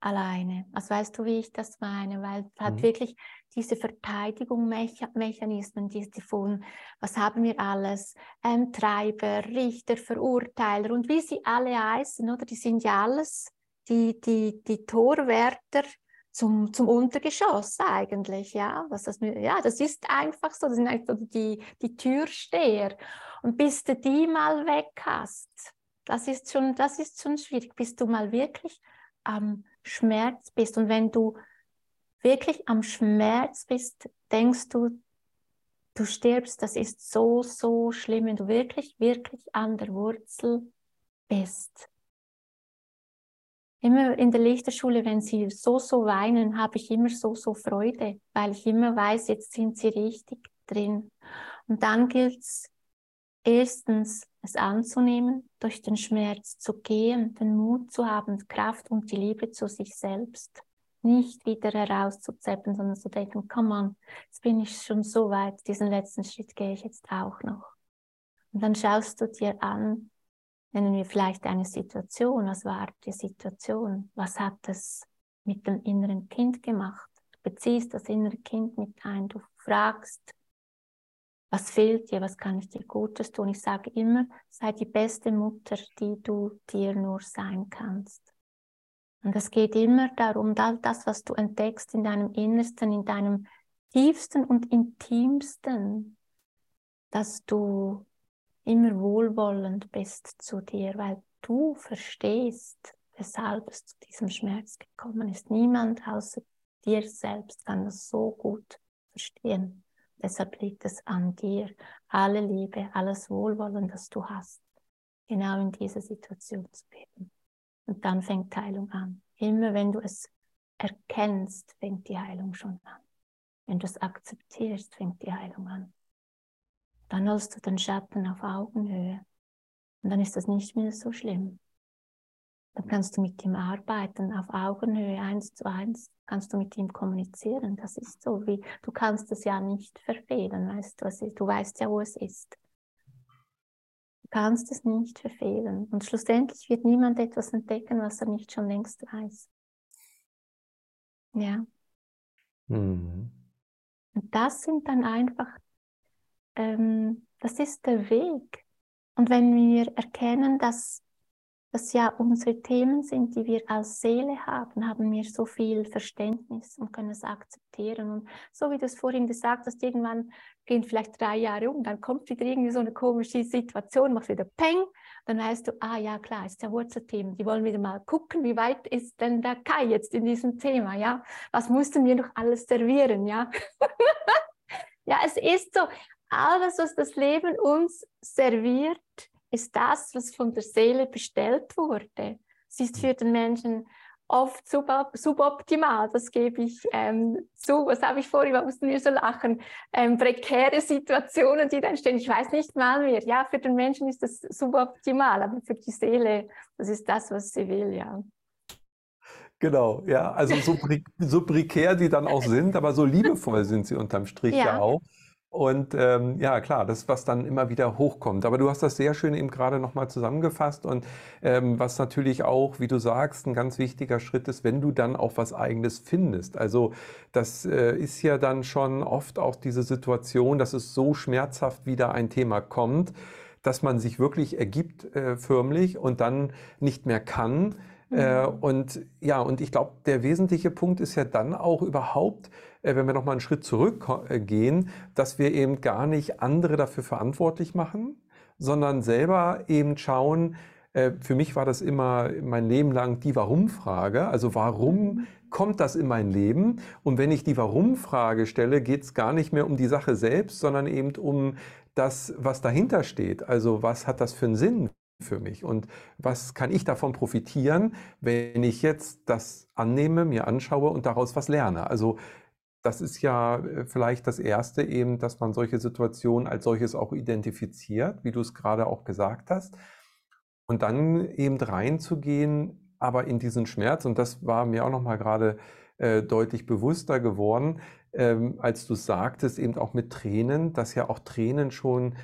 alleine. Also weißt du, wie ich das meine? Weil es hat mhm. wirklich diese Verteidigungsmechanismen, die, die von, was haben wir alles, ähm, Treiber, Richter, Verurteiler und wie sie alle heißen, oder? Die sind ja alles die, die, die Torwärter zum, zum Untergeschoss eigentlich, ja. Das, das, ja, das ist einfach so, das sind einfach die, die Türsteher. Und bis du die mal weg hast, das ist schon, das ist schon schwierig, bis du mal wirklich am Schmerz bist. Und wenn du wirklich am Schmerz bist, denkst du, du stirbst, das ist so, so schlimm, wenn du wirklich, wirklich an der Wurzel bist. Immer in der Lichterschule, wenn sie so, so weinen, habe ich immer so, so Freude, weil ich immer weiß, jetzt sind sie richtig drin. Und dann gilt es erstens, es anzunehmen, durch den Schmerz zu gehen, den Mut zu haben, Kraft und die Liebe zu sich selbst. nicht wieder herauszuzeppen, sondern zu denken, come on, jetzt bin ich schon so weit, diesen letzten Schritt gehe ich jetzt auch noch. Und dann schaust du dir an, nennen wir vielleicht eine Situation, was war die Situation, was hat es mit dem inneren Kind gemacht. Du beziehst das innere Kind mit ein, du fragst, was fehlt dir, was kann ich dir Gutes tun. Ich sage immer, sei die beste Mutter, die du dir nur sein kannst. Und es geht immer darum, das, was du entdeckst in deinem Innersten, in deinem tiefsten und intimsten, dass du immer wohlwollend bist zu dir, weil du verstehst, weshalb es zu diesem Schmerz gekommen ist. Niemand außer dir selbst kann das so gut verstehen. Deshalb liegt es an dir, alle Liebe, alles Wohlwollen, das du hast, genau in diese Situation zu geben. Und dann fängt Heilung an. Immer wenn du es erkennst, fängt die Heilung schon an. Wenn du es akzeptierst, fängt die Heilung an. Dann hast du den Schatten auf Augenhöhe. Und dann ist das nicht mehr so schlimm. Dann kannst du mit ihm arbeiten, auf Augenhöhe, eins zu eins, kannst du mit ihm kommunizieren. Das ist so, wie du kannst es ja nicht verfehlen, weißt du, du weißt ja, wo es ist kannst es nicht verfehlen. Und schlussendlich wird niemand etwas entdecken, was er nicht schon längst weiß. Ja. Mhm. Und das sind dann einfach, ähm, das ist der Weg. Und wenn wir erkennen, dass das ja unsere Themen sind, die wir als Seele haben, haben wir so viel Verständnis und können es akzeptieren. Und so wie du es vorhin gesagt hast, irgendwann gehen vielleicht drei Jahre um, dann kommt wieder irgendwie so eine komische Situation, macht wieder Peng, dann weißt du, ah ja klar, ist der Wurzelthema. Die wollen wieder mal gucken, wie weit ist denn der Kai jetzt in diesem Thema, ja? Was mussten wir noch alles servieren, ja? ja, es ist so, alles, was das Leben uns serviert, ist das, was von der Seele bestellt wurde. Es ist für den Menschen oft sub suboptimal, das gebe ich ähm, zu. Was habe ich vorhin, mussten wir so lachen? Ähm, prekäre Situationen, die dann stehen. Ich weiß nicht mal mehr. Ja, für den Menschen ist das suboptimal, aber für die Seele, das ist das, was sie will, ja. Genau, ja, also so, so prekär die dann auch sind, aber so liebevoll sind sie unterm Strich ja, ja auch. Und ähm, ja, klar, das, was dann immer wieder hochkommt. Aber du hast das sehr schön eben gerade nochmal zusammengefasst. Und ähm, was natürlich auch, wie du sagst, ein ganz wichtiger Schritt ist, wenn du dann auch was Eigenes findest. Also das äh, ist ja dann schon oft auch diese Situation, dass es so schmerzhaft wieder ein Thema kommt, dass man sich wirklich ergibt äh, förmlich und dann nicht mehr kann. Äh, mhm. und ja, und ich glaube, der wesentliche Punkt ist ja dann auch überhaupt, äh, wenn wir nochmal einen Schritt zurückgehen, dass wir eben gar nicht andere dafür verantwortlich machen, sondern selber eben schauen, äh, für mich war das immer mein Leben lang die Warum-Frage. Also warum mhm. kommt das in mein Leben? Und wenn ich die Warum-Frage stelle, geht es gar nicht mehr um die Sache selbst, sondern eben um das, was dahinter steht. Also was hat das für einen Sinn? für mich und was kann ich davon profitieren, wenn ich jetzt das annehme, mir anschaue und daraus was lerne. Also das ist ja äh, vielleicht das Erste eben, dass man solche Situationen als solches auch identifiziert, wie du es gerade auch gesagt hast. Und dann eben reinzugehen, aber in diesen Schmerz, und das war mir auch nochmal gerade äh, deutlich bewusster geworden, ähm, als du sagtest, eben auch mit Tränen, dass ja auch Tränen schon,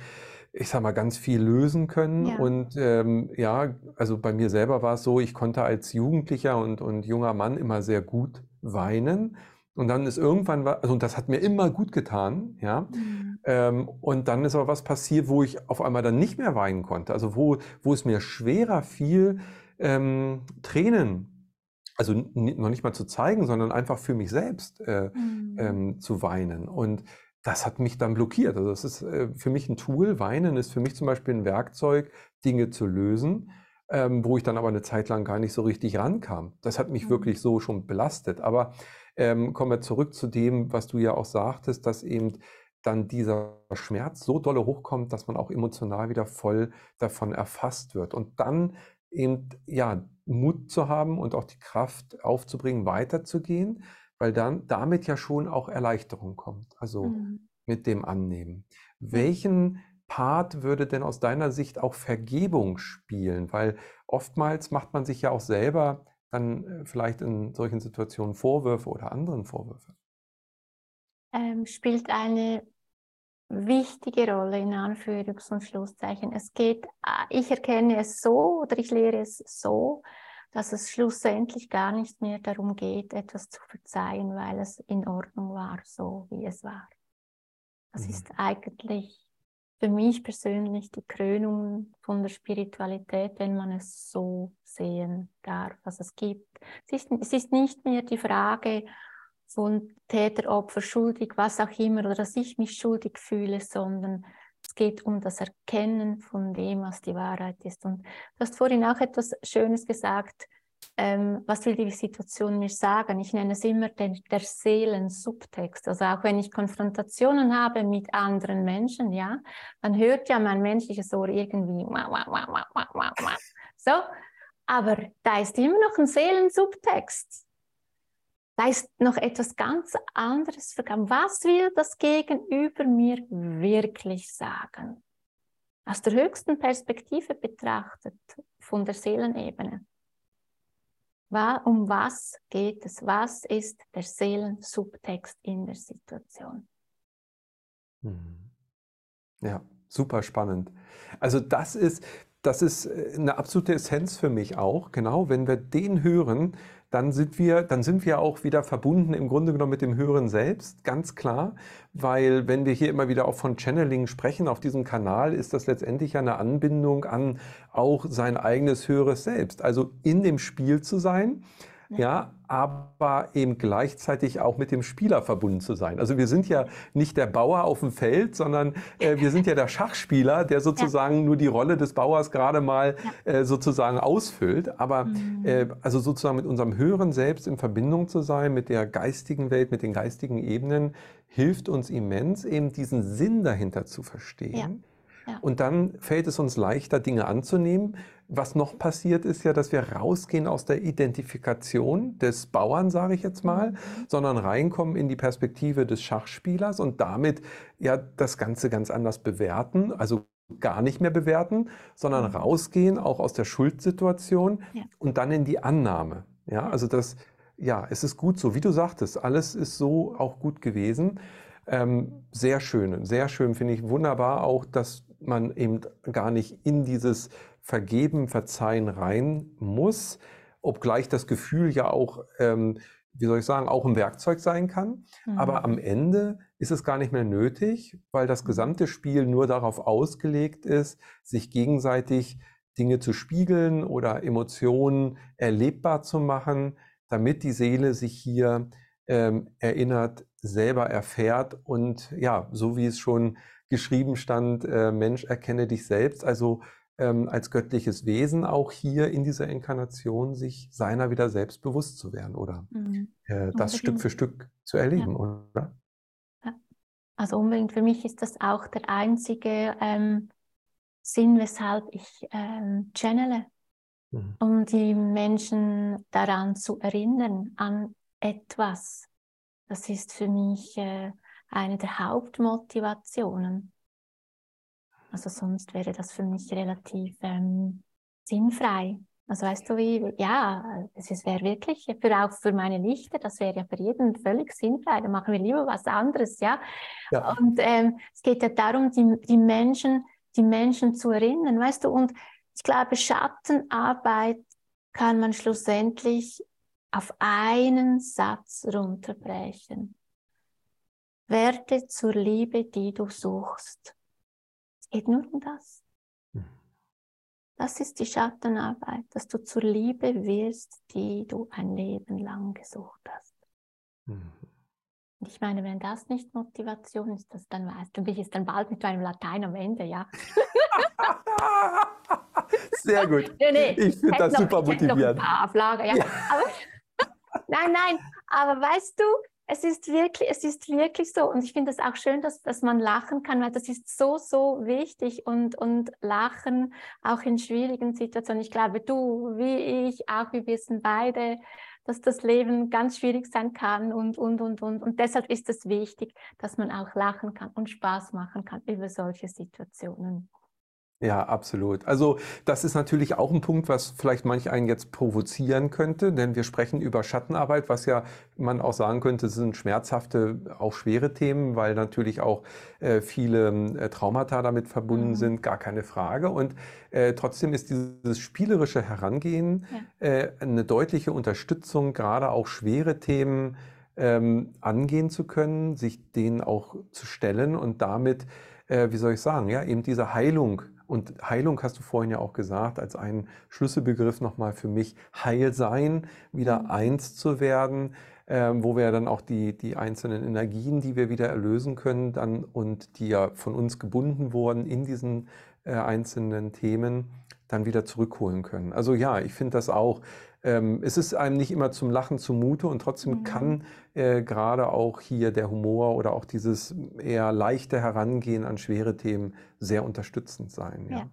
ich sag mal, ganz viel lösen können. Ja. Und ähm, ja, also bei mir selber war es so, ich konnte als Jugendlicher und, und junger Mann immer sehr gut weinen. Und dann ist irgendwann, also und das hat mir immer gut getan, ja. Mhm. Ähm, und dann ist aber was passiert, wo ich auf einmal dann nicht mehr weinen konnte. Also wo, wo es mir schwerer fiel, ähm, Tränen, also noch nicht mal zu zeigen, sondern einfach für mich selbst äh, mhm. ähm, zu weinen. Und das hat mich dann blockiert. Also das ist äh, für mich ein Tool. Weinen ist für mich zum Beispiel ein Werkzeug, Dinge zu lösen. Ähm, wo ich dann aber eine Zeit lang gar nicht so richtig rankam. Das hat mich mhm. wirklich so schon belastet. Aber ähm, kommen wir zurück zu dem, was du ja auch sagtest, dass eben dann dieser Schmerz so dolle hochkommt, dass man auch emotional wieder voll davon erfasst wird. Und dann eben, ja, Mut zu haben und auch die Kraft aufzubringen, weiterzugehen, weil dann damit ja schon auch Erleichterung kommt, also mhm. mit dem Annehmen. Welchen Part würde denn aus deiner Sicht auch Vergebung spielen? Weil oftmals macht man sich ja auch selber dann äh, vielleicht in solchen Situationen Vorwürfe oder anderen Vorwürfe? Ähm, spielt eine wichtige Rolle in Anführungs- und Schlusszeichen. Es geht, äh, ich erkenne es so oder ich lehre es so, dass es schlussendlich gar nicht mehr darum geht, etwas zu verzeihen, weil es in Ordnung war, so wie es war. Das mhm. ist eigentlich für mich persönlich die Krönung von der Spiritualität, wenn man es so sehen darf, was es gibt. Es ist, es ist nicht mehr die Frage von Täter, Opfer, schuldig, was auch immer, oder dass ich mich schuldig fühle, sondern es geht um das Erkennen von dem, was die Wahrheit ist. Und du hast vorhin auch etwas Schönes gesagt, ähm, was will die Situation mir sagen? Ich nenne es immer den, der Seelensubtext. Also auch wenn ich Konfrontationen habe mit anderen Menschen, ja, dann hört ja mein menschliches Ohr irgendwie so, aber da ist immer noch ein Seelensubtext. Da ist noch etwas ganz anderes vergangen. Was will das Gegenüber mir wirklich sagen? Aus der höchsten Perspektive betrachtet, von der Seelenebene. Um was geht es? Was ist der Seelensubtext in der Situation? Mhm. Ja, super spannend. Also das ist, das ist äh, eine absolute Essenz für mich auch. Genau, wenn wir den hören, dann sind wir, dann sind wir auch wieder verbunden im Grunde genommen mit dem Hören selbst, ganz klar. Weil wenn wir hier immer wieder auch von Channeling sprechen auf diesem Kanal, ist das letztendlich eine Anbindung an auch sein eigenes höheres Selbst. Also in dem Spiel zu sein ja, aber eben gleichzeitig auch mit dem Spieler verbunden zu sein. Also wir sind ja nicht der Bauer auf dem Feld, sondern äh, wir sind ja der Schachspieler, der sozusagen ja. nur die Rolle des Bauers gerade mal ja. äh, sozusagen ausfüllt. Aber mhm. äh, also sozusagen mit unserem höheren Selbst in Verbindung zu sein, mit der geistigen Welt, mit den geistigen Ebenen, hilft uns immens, eben diesen Sinn dahinter zu verstehen. Ja. Und dann fällt es uns leichter, Dinge anzunehmen. Was noch passiert ist ja, dass wir rausgehen aus der Identifikation des Bauern, sage ich jetzt mal, mhm. sondern reinkommen in die Perspektive des Schachspielers und damit ja das Ganze ganz anders bewerten, also gar nicht mehr bewerten, sondern mhm. rausgehen auch aus der Schuldsituation ja. und dann in die Annahme. Ja, also das, ja, es ist gut so, wie du sagtest, alles ist so auch gut gewesen. Ähm, sehr schön, sehr schön finde ich wunderbar auch, dass man eben gar nicht in dieses Vergeben, Verzeihen rein muss, obgleich das Gefühl ja auch, ähm, wie soll ich sagen, auch ein Werkzeug sein kann. Mhm. Aber am Ende ist es gar nicht mehr nötig, weil das gesamte Spiel nur darauf ausgelegt ist, sich gegenseitig Dinge zu spiegeln oder Emotionen erlebbar zu machen, damit die Seele sich hier ähm, erinnert, selber erfährt und ja, so wie es schon geschrieben stand, äh, Mensch, erkenne dich selbst, also ähm, als göttliches Wesen auch hier in dieser Inkarnation sich seiner wieder selbst bewusst zu werden oder mhm. äh, das Stück für Stück zu erleben, ja. oder? Also unbedingt, für mich ist das auch der einzige ähm, Sinn, weshalb ich ähm, channele, mhm. um die Menschen daran zu erinnern, an etwas. Das ist für mich äh, eine der Hauptmotivationen. Also sonst wäre das für mich relativ ähm, sinnfrei. Also weißt du wie, ja, es wäre wirklich für auch für meine Lichter, das wäre ja für jeden völlig sinnfrei. Da machen wir lieber was anderes, ja. ja. Und ähm, es geht ja darum, die, die Menschen, die Menschen zu erinnern, weißt du. Und ich glaube, Schattenarbeit kann man schlussendlich auf einen Satz runterbrechen. Werde zur Liebe, die du suchst. Es geht nur um das. Hm. Das ist die Schattenarbeit, dass du zur Liebe wirst, die du ein Leben lang gesucht hast. Mhm. Und ich meine, wenn das nicht Motivation ist, das dann weißt du, bin ich dann bald mit meinem Latein am Ende, ja. Sehr gut. Nee, nee, ich finde das noch, super motivierend. Noch ein paar Auflager, ja. ja. Aber, nein, nein, aber weißt du, es ist wirklich, es ist wirklich so. Und ich finde es auch schön, dass, dass man lachen kann, weil das ist so, so wichtig und, und lachen auch in schwierigen Situationen. Ich glaube, du, wie ich, auch wir wissen beide, dass das Leben ganz schwierig sein kann und, und, und, und. Und deshalb ist es wichtig, dass man auch lachen kann und Spaß machen kann über solche Situationen. Ja, absolut. Also das ist natürlich auch ein Punkt, was vielleicht manch einen jetzt provozieren könnte, denn wir sprechen über Schattenarbeit, was ja man auch sagen könnte, sind schmerzhafte, auch schwere Themen, weil natürlich auch äh, viele äh, Traumata damit verbunden mhm. sind, gar keine Frage. Und äh, trotzdem ist dieses spielerische Herangehen ja. Äh, eine deutliche Unterstützung, gerade auch schwere Themen ähm, angehen zu können, sich denen auch zu stellen und damit, äh, wie soll ich sagen, ja, eben diese Heilung und Heilung hast du vorhin ja auch gesagt, als einen Schlüsselbegriff nochmal für mich, Heilsein, wieder mhm. eins zu werden, äh, wo wir dann auch die, die einzelnen Energien, die wir wieder erlösen können, dann und die ja von uns gebunden wurden in diesen äh, einzelnen Themen, dann wieder zurückholen können. Also ja, ich finde das auch ähm, es ist einem nicht immer zum Lachen zumute und trotzdem mhm. kann äh, gerade auch hier der Humor oder auch dieses eher leichte Herangehen an schwere Themen sehr unterstützend sein. Ja. ja.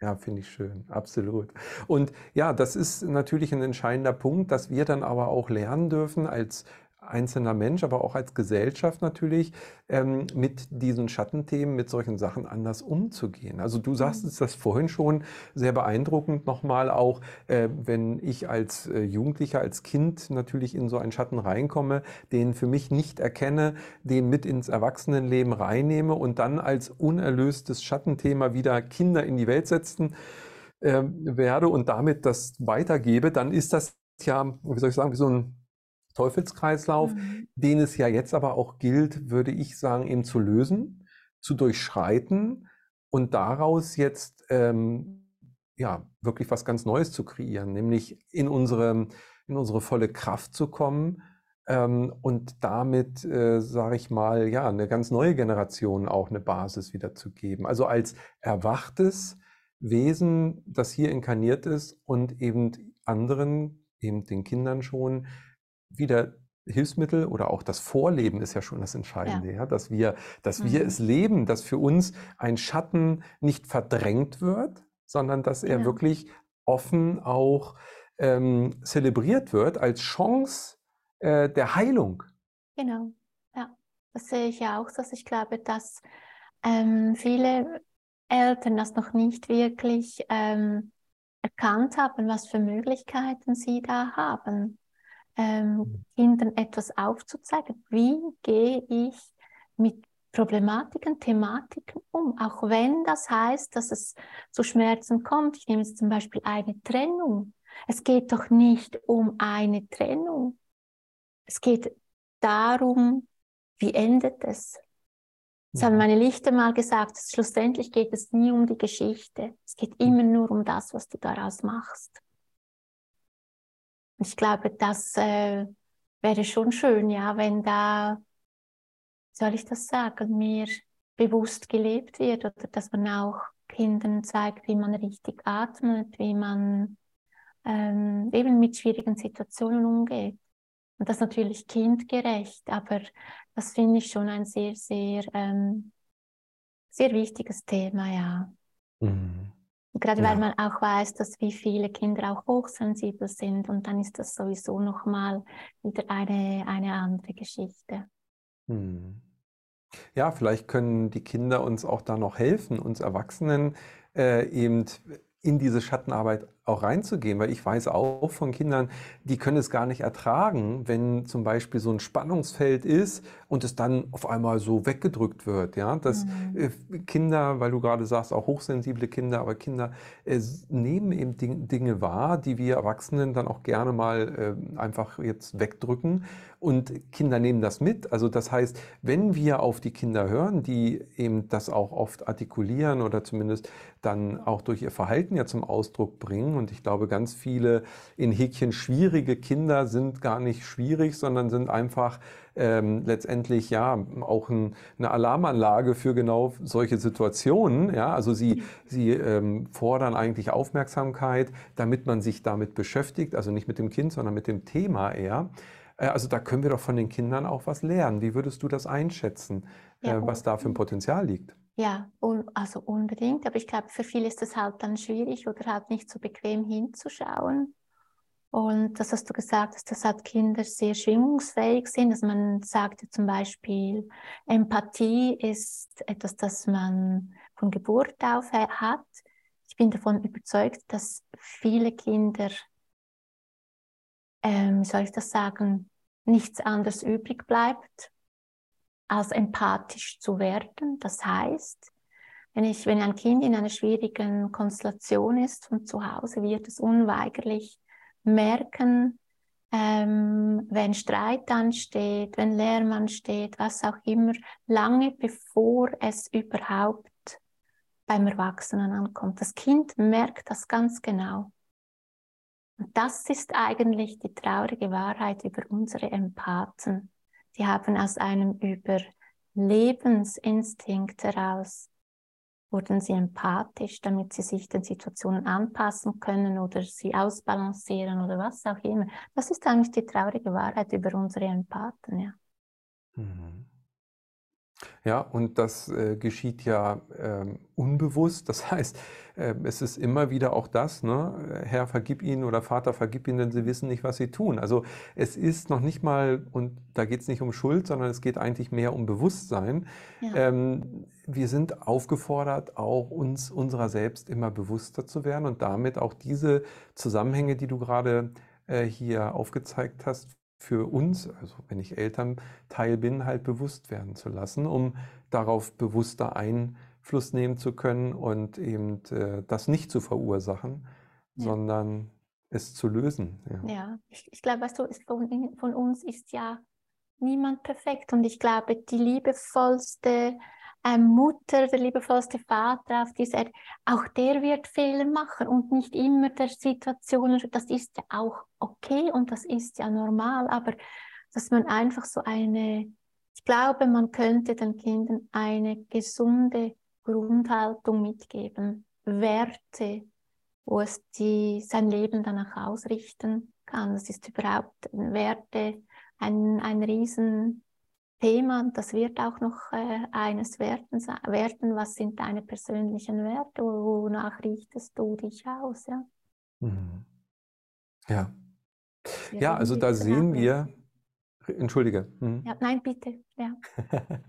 Ja, finde ich schön, absolut. Und ja, das ist natürlich ein entscheidender Punkt, dass wir dann aber auch lernen dürfen als einzelner Mensch, aber auch als Gesellschaft natürlich, ähm, mit diesen Schattenthemen, mit solchen Sachen anders umzugehen. Also du sagst mhm. es das vorhin schon sehr beeindruckend nochmal auch, äh, wenn ich als äh, Jugendlicher, als Kind natürlich in so einen Schatten reinkomme, den für mich nicht erkenne, den mit ins Erwachsenenleben reinnehme und dann als unerlöstes Schattenthema wieder Kinder in die Welt setzen äh, werde und damit das weitergebe, dann ist das ja, wie soll ich sagen, wie so ein Teufelskreislauf, mhm. den es ja jetzt aber auch gilt, würde ich sagen, eben zu lösen, zu durchschreiten und daraus jetzt ähm, ja wirklich was ganz Neues zu kreieren, nämlich in unsere, in unsere volle Kraft zu kommen ähm, und damit, äh, sage ich mal, ja, eine ganz neue Generation auch eine Basis wieder zu geben. Also als erwachtes Wesen, das hier inkarniert ist und eben anderen, eben den Kindern schon, wieder Hilfsmittel oder auch das Vorleben ist ja schon das Entscheidende, ja. ja dass wir, dass mhm. wir es leben, dass für uns ein Schatten nicht verdrängt wird, sondern dass er genau. wirklich offen auch ähm, zelebriert wird als Chance äh, der Heilung. Genau, ja, das sehe ich ja auch, dass ich glaube, dass ähm, viele Eltern das noch nicht wirklich ähm, erkannt haben, was für Möglichkeiten sie da haben ähm. Kindern etwas aufzuzeigen. Wie gehe ich mit Problematiken, Thematiken um, auch wenn das heißt, dass es zu Schmerzen kommt. Ich nehme jetzt zum Beispiel eine Trennung. Es geht doch nicht um eine Trennung. Es geht darum, wie endet es? Das haben mhm. meine Lichter mal gesagt, schlussendlich geht es nie um die Geschichte. Es geht immer nur um das, was du daraus machst. Ich glaube, das äh, wäre schon schön, ja, wenn da, soll ich das sagen, mehr bewusst gelebt wird oder dass man auch Kindern zeigt, wie man richtig atmet, wie man ähm, eben mit schwierigen Situationen umgeht. Und das natürlich kindgerecht, aber das finde ich schon ein sehr, sehr, ähm, sehr wichtiges Thema, ja. Mhm. Gerade ja. weil man auch weiß, dass wie viele Kinder auch hochsensibel sind und dann ist das sowieso nochmal wieder eine, eine andere Geschichte. Hm. Ja, vielleicht können die Kinder uns auch da noch helfen, uns Erwachsenen äh, eben in diese Schattenarbeit auch reinzugehen, weil ich weiß auch von Kindern, die können es gar nicht ertragen, wenn zum Beispiel so ein Spannungsfeld ist und es dann auf einmal so weggedrückt wird. Ja, dass mhm. Äh, Kinder, weil du gerade sagst, auch hochsensible Kinder, aber Kinder äh, nehmen eben Dinge wahr, die wir Erwachsenen dann auch gerne mal äh, einfach jetzt wegdrücken und Kinder nehmen das mit. Also das heißt, wenn wir auf die Kinder hören, die eben das auch oft artikulieren oder zumindest dann auch durch ihr Verhalten ja zum Ausdruck bringen, und ich glaube, ganz viele in Häkchen schwierige Kinder sind gar nicht schwierig, sondern sind einfach ähm, letztendlich ja auch ein, eine Alarmanlage für genau solche Situationen. Ja, also sie, sie ähm, fordern eigentlich Aufmerksamkeit, damit man sich damit beschäftigt, also nicht mit dem Kind, sondern mit dem Thema eher. Äh, also da können wir doch von den Kindern auch was lernen. Wie würdest du das einschätzen, ja, äh, was da für ein Potenzial liegt? Ja, un also unbedingt. Aber ich glaube, für viele ist es halt dann schwierig oder halt nicht so bequem hinzuschauen. Und das hast du gesagt, dass das halt Kinder sehr schwingungsfähig sind. Dass man ja zum Beispiel, Empathie ist etwas, das man von Geburt auf hat. Ich bin davon überzeugt, dass viele Kinder, ähm, soll ich das sagen, nichts anderes übrig bleibt, als empathisch zu werden. Das heißt, wenn, ich, wenn ein Kind in einer schwierigen Konstellation ist von zu Hause, wird es unweigerlich merken, ähm, wenn Streit ansteht, wenn Lärm ansteht, was auch immer, lange bevor es überhaupt beim Erwachsenen ankommt. Das Kind merkt das ganz genau. Und das ist eigentlich die traurige Wahrheit über unsere Empathen. Die haben aus einem Überlebensinstinkt heraus wurden sie empathisch, damit sie sich den Situationen anpassen können oder sie ausbalancieren oder was auch immer. Das ist eigentlich die traurige Wahrheit über unsere Empathen, ja. Mhm. Ja, und das äh, geschieht ja ähm, unbewusst. Das heißt, äh, es ist immer wieder auch das, ne? Herr, vergib ihnen oder Vater, vergib ihnen, denn sie wissen nicht, was sie tun. Also es ist noch nicht mal, und da geht es nicht um Schuld, sondern es geht eigentlich mehr um Bewusstsein. Ja. Ähm, wir sind aufgefordert, auch uns unserer selbst immer bewusster zu werden und damit auch diese Zusammenhänge, die du gerade äh, hier aufgezeigt hast, für uns, also wenn ich Elternteil bin, halt bewusst werden zu lassen, um darauf bewusster Einfluss nehmen zu können und eben äh, das nicht zu verursachen, ja. sondern es zu lösen. Ja, ja ich, ich glaube, weißt du, von, von uns ist ja niemand perfekt und ich glaube, die liebevollste Mutter, der liebevollste Vater auf dieser Erde, auch der wird Fehler machen und nicht immer der Situation, das ist ja auch okay und das ist ja normal, aber dass man einfach so eine, ich glaube, man könnte den Kindern eine gesunde Grundhaltung mitgeben, Werte, wo es die, sein Leben danach ausrichten kann. Das ist überhaupt Werte ein, ein riesen Thema, das wird auch noch äh, eines werden, werden, was sind deine persönlichen Werte, wonach richtest du dich aus, ja? Mhm. Ja. Ja, ja also da sehen wir, Entschuldige. Mhm. Ja, nein, bitte. Ja.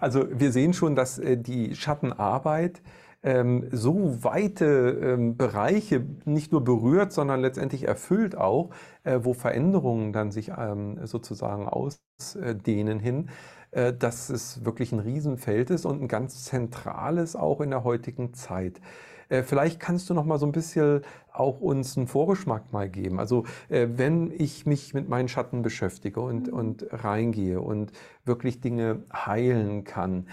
also wir sehen schon, dass äh, die Schattenarbeit ähm, so weite ähm, Bereiche nicht nur berührt, sondern letztendlich erfüllt auch, äh, wo Veränderungen dann sich ähm, sozusagen ausdehnen hin, äh, dass es wirklich ein Riesenfeld ist und ein ganz zentrales auch in der heutigen Zeit. Äh, vielleicht kannst du noch mal so ein bisschen auch uns einen Vorgeschmack mal geben. Also äh, wenn ich mich mit meinen Schatten beschäftige und, mhm. und reingehe und wirklich Dinge heilen kann,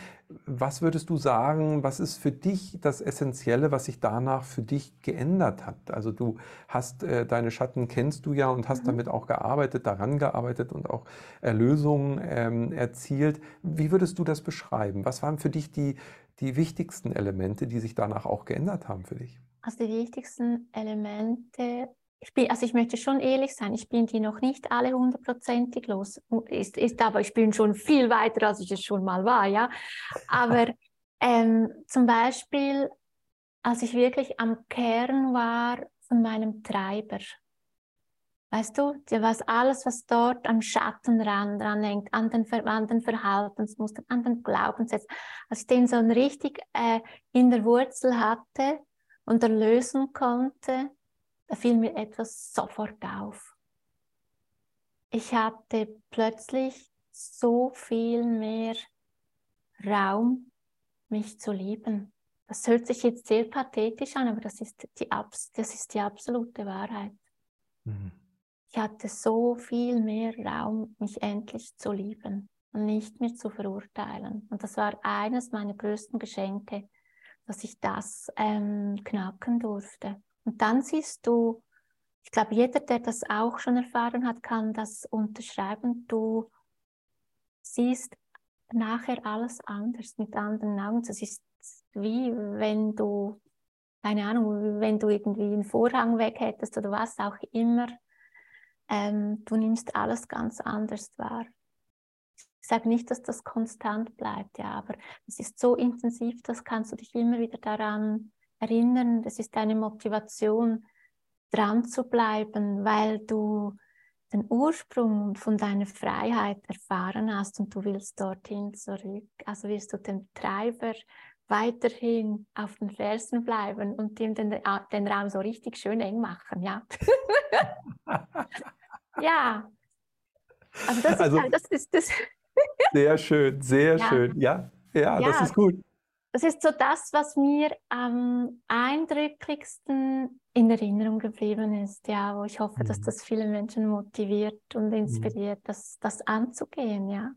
was würdest du sagen, was ist für dich das Essentielle, was sich danach für dich geändert hat? Also du hast äh, deine Schatten kennst du ja und hast mhm. damit auch gearbeitet, daran gearbeitet und auch Erlösungen ähm, erzielt. Wie würdest du das beschreiben? Was waren für dich die, die wichtigsten Elemente, die sich danach auch geändert haben für dich? Also die wichtigsten Elemente ich bin, also ich möchte schon ehrlich sein, ich bin die noch nicht alle hundertprozentig los. Ist, ist aber, ich bin schon viel weiter, als ich es schon mal war, ja. Aber ähm, zum Beispiel, als ich wirklich am Kern war von meinem Treiber, weißt du, was alles, was dort am Schattenrand dranhängt, an den, an den Verhaltensmustern, an den Glaubenssätzen, als ich den so richtig äh, in der Wurzel hatte und erlösen konnte, da fiel mir etwas sofort auf. Ich hatte plötzlich so viel mehr Raum, mich zu lieben. Das hört sich jetzt sehr pathetisch an, aber das ist die, das ist die absolute Wahrheit. Mhm. Ich hatte so viel mehr Raum, mich endlich zu lieben und nicht mehr zu verurteilen. Und das war eines meiner größten Geschenke, dass ich das ähm, knacken durfte. Und dann siehst du, ich glaube, jeder, der das auch schon erfahren hat, kann das unterschreiben. Du siehst nachher alles anders mit anderen Augen. Das ist wie wenn du, keine Ahnung, wenn du irgendwie einen Vorhang weg hättest oder was auch immer. Ähm, du nimmst alles ganz anders wahr. Ich sage nicht, dass das konstant bleibt, ja, aber es ist so intensiv, das kannst du dich immer wieder daran erinnern. Das ist eine Motivation, dran zu bleiben, weil du den Ursprung von deiner Freiheit erfahren hast und du willst dorthin zurück. Also wirst du dem Treiber weiterhin auf den Fersen bleiben und ihm den, den Raum so richtig schön eng machen, ja. ja. Also das also, ist, das ist das. sehr schön, sehr ja. schön, ja. ja. Ja, das ist gut. Das ist so das, was mir am eindrücklichsten in Erinnerung geblieben ist, ja, wo ich hoffe, mhm. dass das viele Menschen motiviert und mhm. inspiriert, mhm. das, das anzugehen, ja.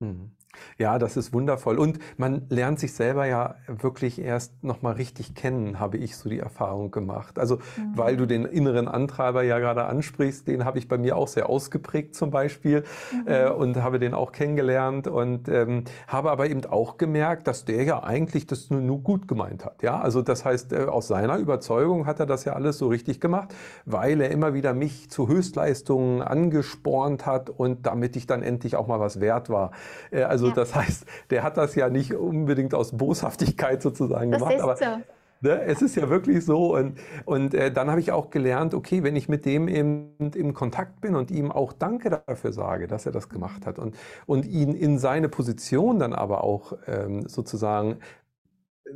Mhm. Ja, das ist wundervoll. Und man lernt sich selber ja wirklich erst nochmal richtig kennen, habe ich so die Erfahrung gemacht. Also, mhm. weil du den inneren Antreiber ja gerade ansprichst, den habe ich bei mir auch sehr ausgeprägt zum Beispiel mhm. äh, und habe den auch kennengelernt und ähm, habe aber eben auch gemerkt, dass der ja eigentlich das nur, nur gut gemeint hat. Ja, also das heißt, äh, aus seiner Überzeugung hat er das ja alles so richtig gemacht, weil er immer wieder mich zu Höchstleistungen angespornt hat und damit ich dann endlich auch mal was wert war. Äh, also ja. das heißt, der hat das ja nicht unbedingt aus Boshaftigkeit sozusagen das gemacht. aber, so. Ne, es ist ja wirklich so. Und, und äh, dann habe ich auch gelernt, okay, wenn ich mit dem eben im Kontakt bin und ihm auch Danke dafür sage, dass er das gemacht hat und, und ihn in seine Position dann aber auch ähm, sozusagen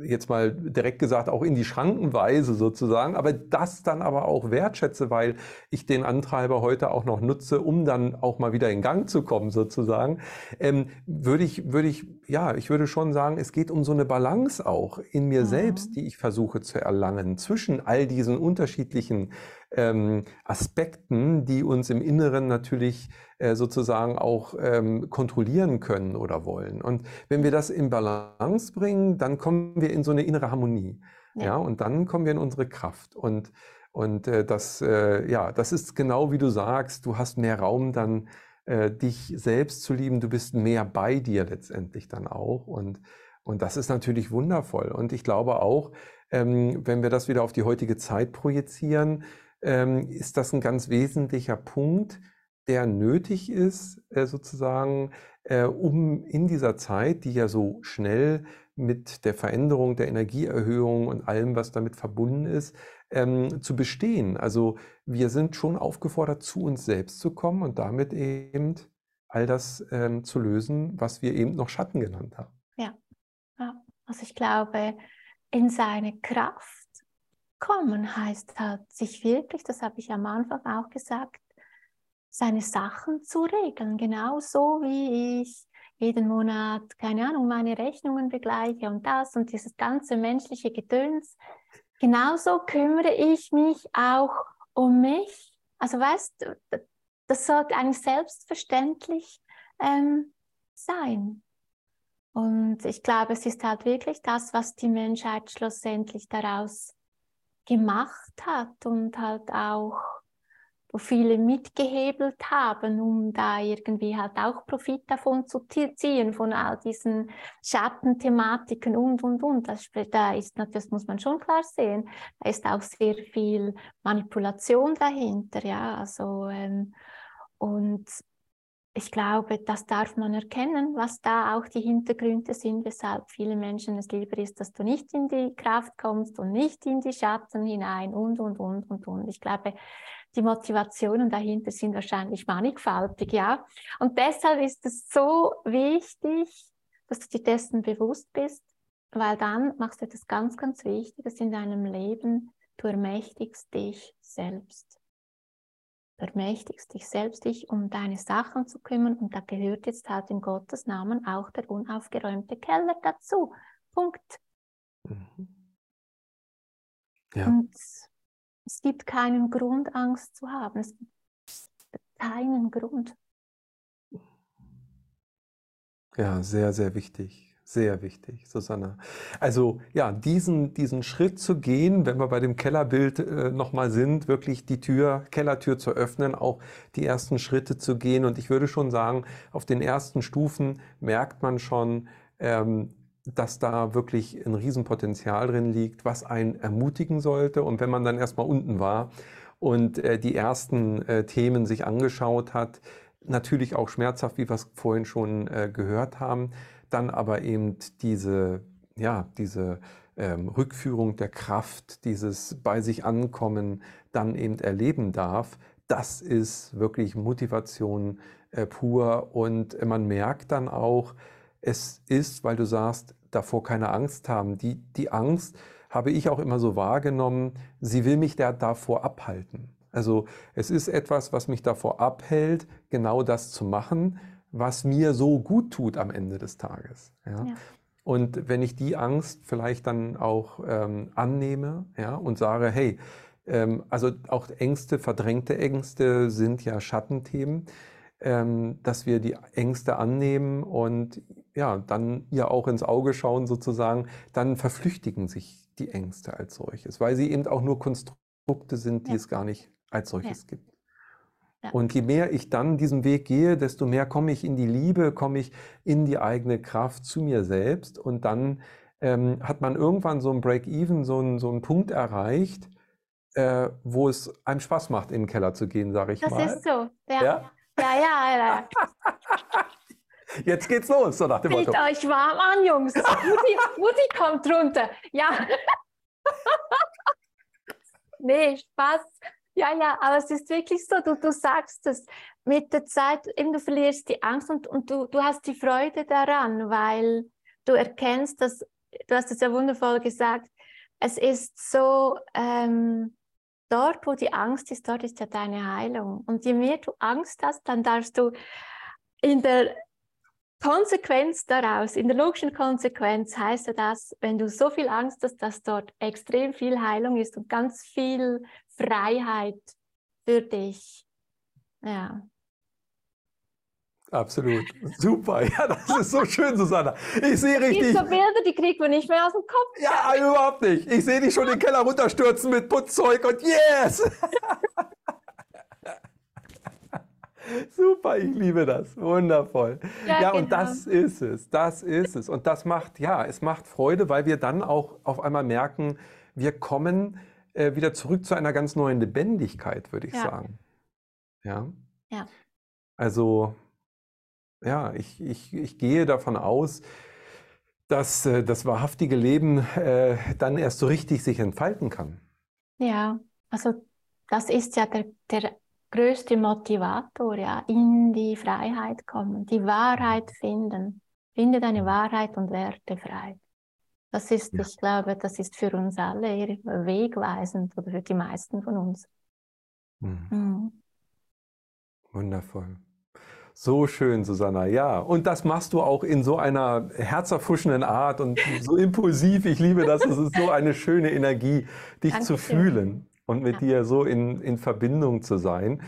jetzt mal direkt gesagt, auch in die Schrankenweise sozusagen, aber das dann aber auch wertschätze, weil ich den Antreiber heute auch noch nutze, um dann auch mal wieder in Gang zu kommen sozusagen, ähm, würde ich, würde ich, ja, ich würde schon sagen, es geht um so eine Balance auch in mir ja. selbst, die ich versuche zu erlangen zwischen all diesen unterschiedlichen ähm, Aspekten, die uns im Inneren natürlich äh, sozusagen auch ähm, kontrollieren können oder wollen. Und wenn wir das in Balance bringen, dann kommen wir in so eine innere Harmonie. Ja, ja und dann kommen wir in unsere Kraft. Und, und äh, das, äh, ja, das ist genau wie du sagst, du hast mehr Raum dann, äh, dich selbst zu lieben, du bist mehr bei dir letztendlich dann auch. Und, und das ist natürlich wundervoll. Und ich glaube auch, ähm, wenn wir das wieder auf die heutige Zeit projizieren, ähm, ist das ein ganz wesentlicher Punkt, der nötig ist, äh, sozusagen, äh, um in dieser Zeit, die ja so schnell mit der Veränderung der Energieerhöhung und allem, was damit verbunden ist, ähm, zu bestehen. Also wir sind schon aufgefordert, zu uns selbst zu kommen und damit eben all das ähm, zu lösen, was wir eben noch Schatten genannt haben. Ja, ja. also ich glaube, in seine Kraft kommen heißt halt, sich wirklich, das habe ich am Anfang auch gesagt, seine Sachen zu regeln. Genauso wie ich jeden Monat, keine Ahnung, meine Rechnungen begleiche und das und dieses ganze menschliche Gedöns. Genauso kümmere ich mich auch um mich. Also weißt du, das sollte eigentlich selbstverständlich ähm, sein. Und ich glaube, es ist halt wirklich das, was die Menschheit schlussendlich daraus gemacht hat und halt auch, wo viele mitgehebelt haben, um da irgendwie halt auch Profit davon zu ziehen, von all diesen Schattenthematiken und, und, und. Das, da ist, das muss man schon klar sehen. Da ist auch sehr viel Manipulation dahinter, ja, also, ähm, und ich glaube, das darf man erkennen, was da auch die Hintergründe sind, weshalb viele Menschen es lieber ist, dass du nicht in die Kraft kommst und nicht in die Schatten hinein und, und, und, und, und. Ich glaube, die Motivationen dahinter sind wahrscheinlich mannigfaltig, ja. Und deshalb ist es so wichtig, dass du dir dessen bewusst bist, weil dann machst du etwas ganz, ganz Wichtiges in deinem Leben. Du ermächtigst dich selbst ermächtigst dich selbst, dich um deine Sachen zu kümmern und da gehört jetzt halt in Gottes Namen auch der unaufgeräumte Keller dazu. Punkt. Mhm. Ja. Und es gibt keinen Grund, Angst zu haben. Es gibt keinen Grund. Ja, sehr, sehr wichtig. Sehr wichtig, Susanna. Also ja, diesen, diesen Schritt zu gehen, wenn wir bei dem Kellerbild äh, nochmal sind, wirklich die Tür, Kellertür zu öffnen, auch die ersten Schritte zu gehen. Und ich würde schon sagen, auf den ersten Stufen merkt man schon, ähm, dass da wirklich ein Riesenpotenzial drin liegt, was einen ermutigen sollte. Und wenn man dann erstmal unten war und äh, die ersten äh, Themen sich angeschaut hat, natürlich auch schmerzhaft, wie wir es vorhin schon äh, gehört haben, dann aber eben diese ja, diese ähm, Rückführung der Kraft, dieses bei sich ankommen, dann eben erleben darf, das ist wirklich Motivation äh, pur und man merkt dann auch, es ist, weil du sagst, davor keine Angst haben. Die, die Angst habe ich auch immer so wahrgenommen, sie will mich da davor abhalten. Also es ist etwas, was mich davor abhält, genau das zu machen, was mir so gut tut am Ende des Tages. Ja? ja. Und wenn ich die Angst vielleicht dann auch ähm, annehme ja, und sage, hey, ähm, also auch Ängste, verdrängte Ängste sind ja Schattenthemen, ähm, dass wir die Ängste annehmen und ja, dann ihr auch ins Auge schauen sozusagen, dann verflüchtigen sich die Ängste als solches, weil sie eben auch nur Konstrukte sind, die ja. es gar nicht als solches ja. gibt. Ja. Und je mehr ich dann diesen Weg gehe, desto mehr komme ich in die Liebe, komme ich in die eigene Kraft zu mir selbst und dann ähm, hat man irgendwann so ein Break-Even, so einen, so einen Punkt erreicht, äh, wo es einem Spaß macht, in den Keller zu gehen, sage ich das mal. Das ist so, ja. Ja, ja, ja. ja. Jetzt geht's los, so nach dem Motto. euch warm an, Jungs. Mutti, Mutti kommt runter. Ja. nee, Spaß. Ja, ja, aber es ist wirklich so, du, du sagst es, mit der Zeit, eben du verlierst die Angst und, und du, du hast die Freude daran, weil du erkennst, dass, du hast es ja wundervoll gesagt, es ist so, ähm, dort, wo die Angst ist, dort ist ja deine Heilung. Und je mehr du Angst hast, dann darfst du in der Konsequenz daraus, in der logischen Konsequenz heißt ja das, wenn du so viel Angst hast, dass dort extrem viel Heilung ist und ganz viel Freiheit für dich. Ja. Absolut. Super. Ja, das ist so schön, Susanna. Ich sehe richtig. Diese Bilder, die kriegt man nicht mehr aus dem Kopf. Ja, überhaupt nicht. Ich sehe dich schon den Keller runterstürzen mit Putzzeug und yes! Super, ich liebe das. Wundervoll. Ja, ja und genau. das ist es. Das ist es. Und das macht, ja, es macht Freude, weil wir dann auch auf einmal merken, wir kommen äh, wieder zurück zu einer ganz neuen Lebendigkeit, würde ich ja. sagen. Ja. Ja. Also, ja, ich, ich, ich gehe davon aus, dass äh, das wahrhaftige Leben äh, dann erst so richtig sich entfalten kann. Ja, also das ist ja der, der größte Motivator, ja, in die Freiheit kommen, die Wahrheit finden. Finde deine Wahrheit und werde frei. Das ist, ja. ich glaube, das ist für uns alle wegweisend oder für die meisten von uns. Mhm. Mhm. Wundervoll. So schön, Susanna. Ja, und das machst du auch in so einer herzerfuschenden Art und so impulsiv. Ich liebe das. Es ist so eine schöne Energie, dich Dankeschön. zu fühlen und mit ja. dir so in, in Verbindung zu sein.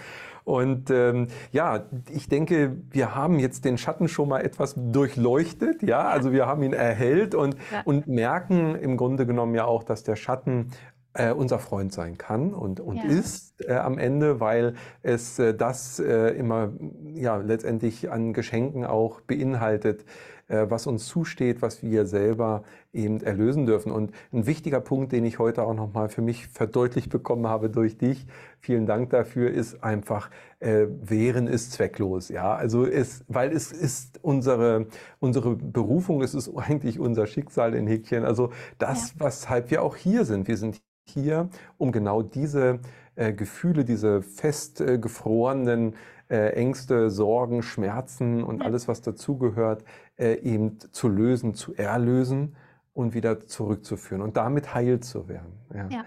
Und ähm, ja, ich denke, wir haben jetzt den Schatten schon mal etwas durchleuchtet, ja, also wir haben ihn erhellt und, ja. und merken im Grunde genommen ja auch, dass der Schatten äh, unser Freund sein kann und, und ja. ist äh, am Ende, weil es äh, das äh, immer ja letztendlich an Geschenken auch beinhaltet, was uns zusteht, was wir selber eben erlösen dürfen. Und ein wichtiger Punkt, den ich heute auch nochmal für mich verdeutlicht bekommen habe durch dich, vielen Dank dafür, ist einfach, äh, Wehren ist zwecklos. Ja, also es, weil es ist unsere, unsere Berufung, es ist eigentlich unser Schicksal in Häkchen. Also das, ja. weshalb wir auch hier sind. Wir sind hier, um genau diese äh, Gefühle, diese festgefrorenen äh, Ängste, Sorgen, Schmerzen und alles, was dazugehört, äh, eben zu lösen, zu erlösen und wieder zurückzuführen und damit heil zu werden. Ja. ja.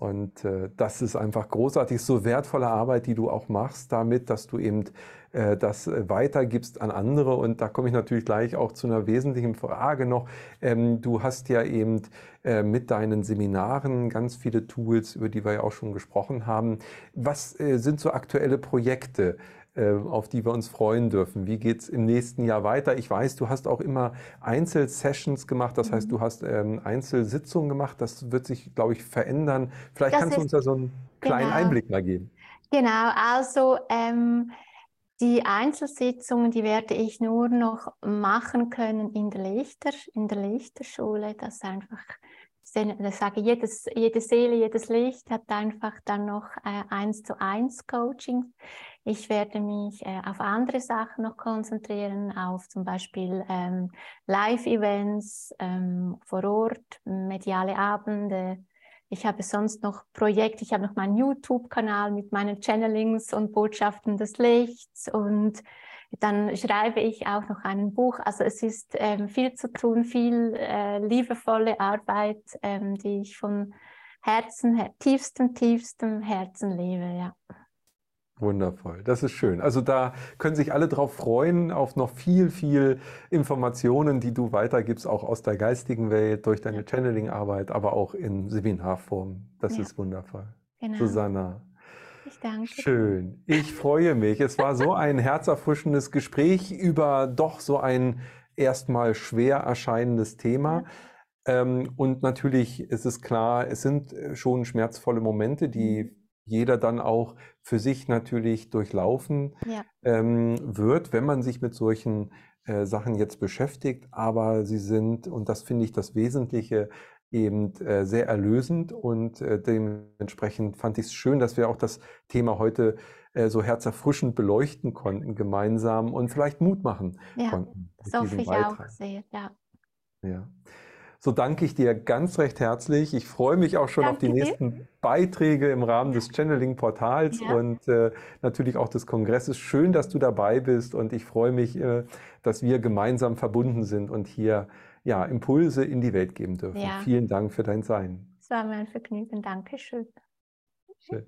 Und äh, das ist einfach großartig, so wertvolle Arbeit, die du auch machst, damit, dass du eben äh, das weitergibst an andere. Und da komme ich natürlich gleich auch zu einer wesentlichen Frage noch. Ähm, du hast ja eben äh, mit deinen Seminaren ganz viele Tools, über die wir ja auch schon gesprochen haben. Was äh, sind so aktuelle Projekte? Äh, auf die wir uns freuen dürfen. Wie geht es im nächsten Jahr weiter? Ich weiß, du hast auch immer Einzelsessions gemacht, das heißt, mhm. du hast ähm, Einzelsitzungen gemacht. Das wird sich, glaube ich, verändern. Vielleicht das kannst du uns da so einen kleinen genau. Einblick mal geben. Genau, also ähm, die Einzelsitzungen, die werde ich nur noch machen können in der Lichter, in der Lichterschule, dass einfach ich sage, jedes, jede Seele, jedes Licht hat einfach dann noch äh, eins zu eins Coaching. Ich werde mich äh, auf andere Sachen noch konzentrieren, auf zum Beispiel ähm, Live-Events ähm, vor Ort, mediale Abende. Ich habe sonst noch Projekte, ich habe noch meinen YouTube-Kanal mit meinen Channelings und Botschaften des Lichts und dann schreibe ich auch noch ein Buch. Also es ist ähm, viel zu tun, viel äh, liebevolle Arbeit, ähm, die ich von Herzen, tiefstem, tiefstem Herzen lebe, ja. Wundervoll, das ist schön. Also da können sich alle drauf freuen, auf noch viel, viel Informationen, die du weitergibst, auch aus der geistigen Welt, durch deine Channeling-Arbeit, aber auch in Seminarform. Das ja. ist wundervoll. Genau. Susanna, ich danke. Schön. Ich freue mich. Es war so ein herzerfrischendes Gespräch über doch so ein erstmal schwer erscheinendes Thema. Ja. Ähm, und natürlich ist es klar, es sind äh, schon schmerzvolle Momente, die mhm. jeder dann auch für sich natürlich durchlaufen ja. ähm, wird, wenn man sich mit solchen äh, Sachen jetzt beschäftigt. Aber sie sind, und das finde ich das Wesentliche, eben äh, sehr erlösend und äh, dementsprechend fand ich es schön, dass wir auch das Thema heute äh, so herzerfrischend beleuchten konnten gemeinsam und vielleicht Mut machen ja, konnten. Das hoffe ich Beitrag. auch sehr, ja. ja. So danke ich dir ganz recht herzlich. Ich freue mich auch schon danke auf die nächsten dir. Beiträge im Rahmen des Channeling-Portals ja. und äh, natürlich auch des Kongresses. Schön, dass du dabei bist und ich freue mich, äh, dass wir gemeinsam verbunden sind und hier ja, Impulse in die Welt geben dürfen. Ja. Vielen Dank für dein Sein. Es war mein Vergnügen. Dankeschön. Schön.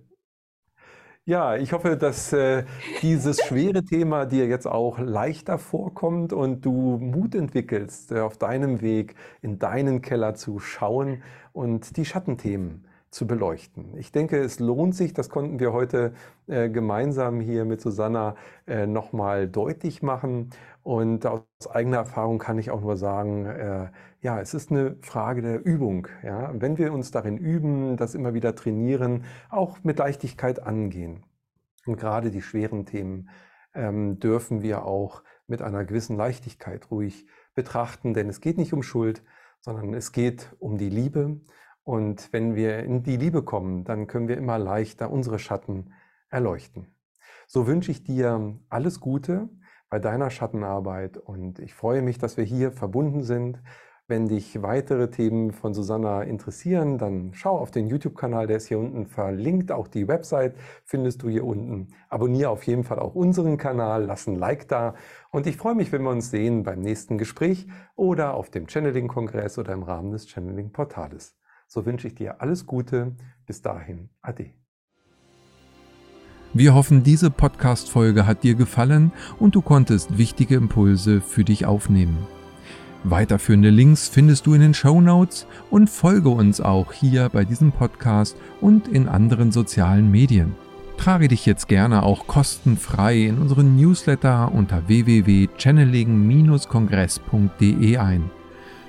Ja, ich hoffe, dass äh, dieses schwere Thema dir jetzt auch leichter vorkommt und du Mut entwickelst, äh, auf deinem Weg in deinen Keller zu schauen und die Schattenthemen zu beleuchten. Ich denke, es lohnt sich, das konnten wir heute äh, gemeinsam hier mit Susanna äh, nochmal deutlich machen. Und aus eigener Erfahrung kann ich auch nur sagen, äh, ja, es ist eine Frage der Übung. Ja? Wenn wir uns darin üben, das immer wieder trainieren, auch mit Leichtigkeit angehen. Und gerade die schweren Themen ähm, dürfen wir auch mit einer gewissen Leichtigkeit ruhig betrachten, denn es geht nicht um Schuld, sondern es geht um die Liebe. Und wenn wir in die Liebe kommen, dann können wir immer leichter unsere Schatten erleuchten. So wünsche ich dir alles Gute bei deiner Schattenarbeit. Und ich freue mich, dass wir hier verbunden sind. Wenn dich weitere Themen von Susanna interessieren, dann schau auf den YouTube-Kanal, der ist hier unten verlinkt. Auch die Website findest du hier unten. Abonniere auf jeden Fall auch unseren Kanal, lass ein Like da. Und ich freue mich, wenn wir uns sehen beim nächsten Gespräch oder auf dem Channeling-Kongress oder im Rahmen des Channeling-Portales. So wünsche ich dir alles Gute. Bis dahin, Ade. Wir hoffen, diese Podcast-Folge hat dir gefallen und du konntest wichtige Impulse für dich aufnehmen. Weiterführende Links findest du in den Show Notes und folge uns auch hier bei diesem Podcast und in anderen sozialen Medien. Trage dich jetzt gerne auch kostenfrei in unseren Newsletter unter www.channeling-kongress.de ein.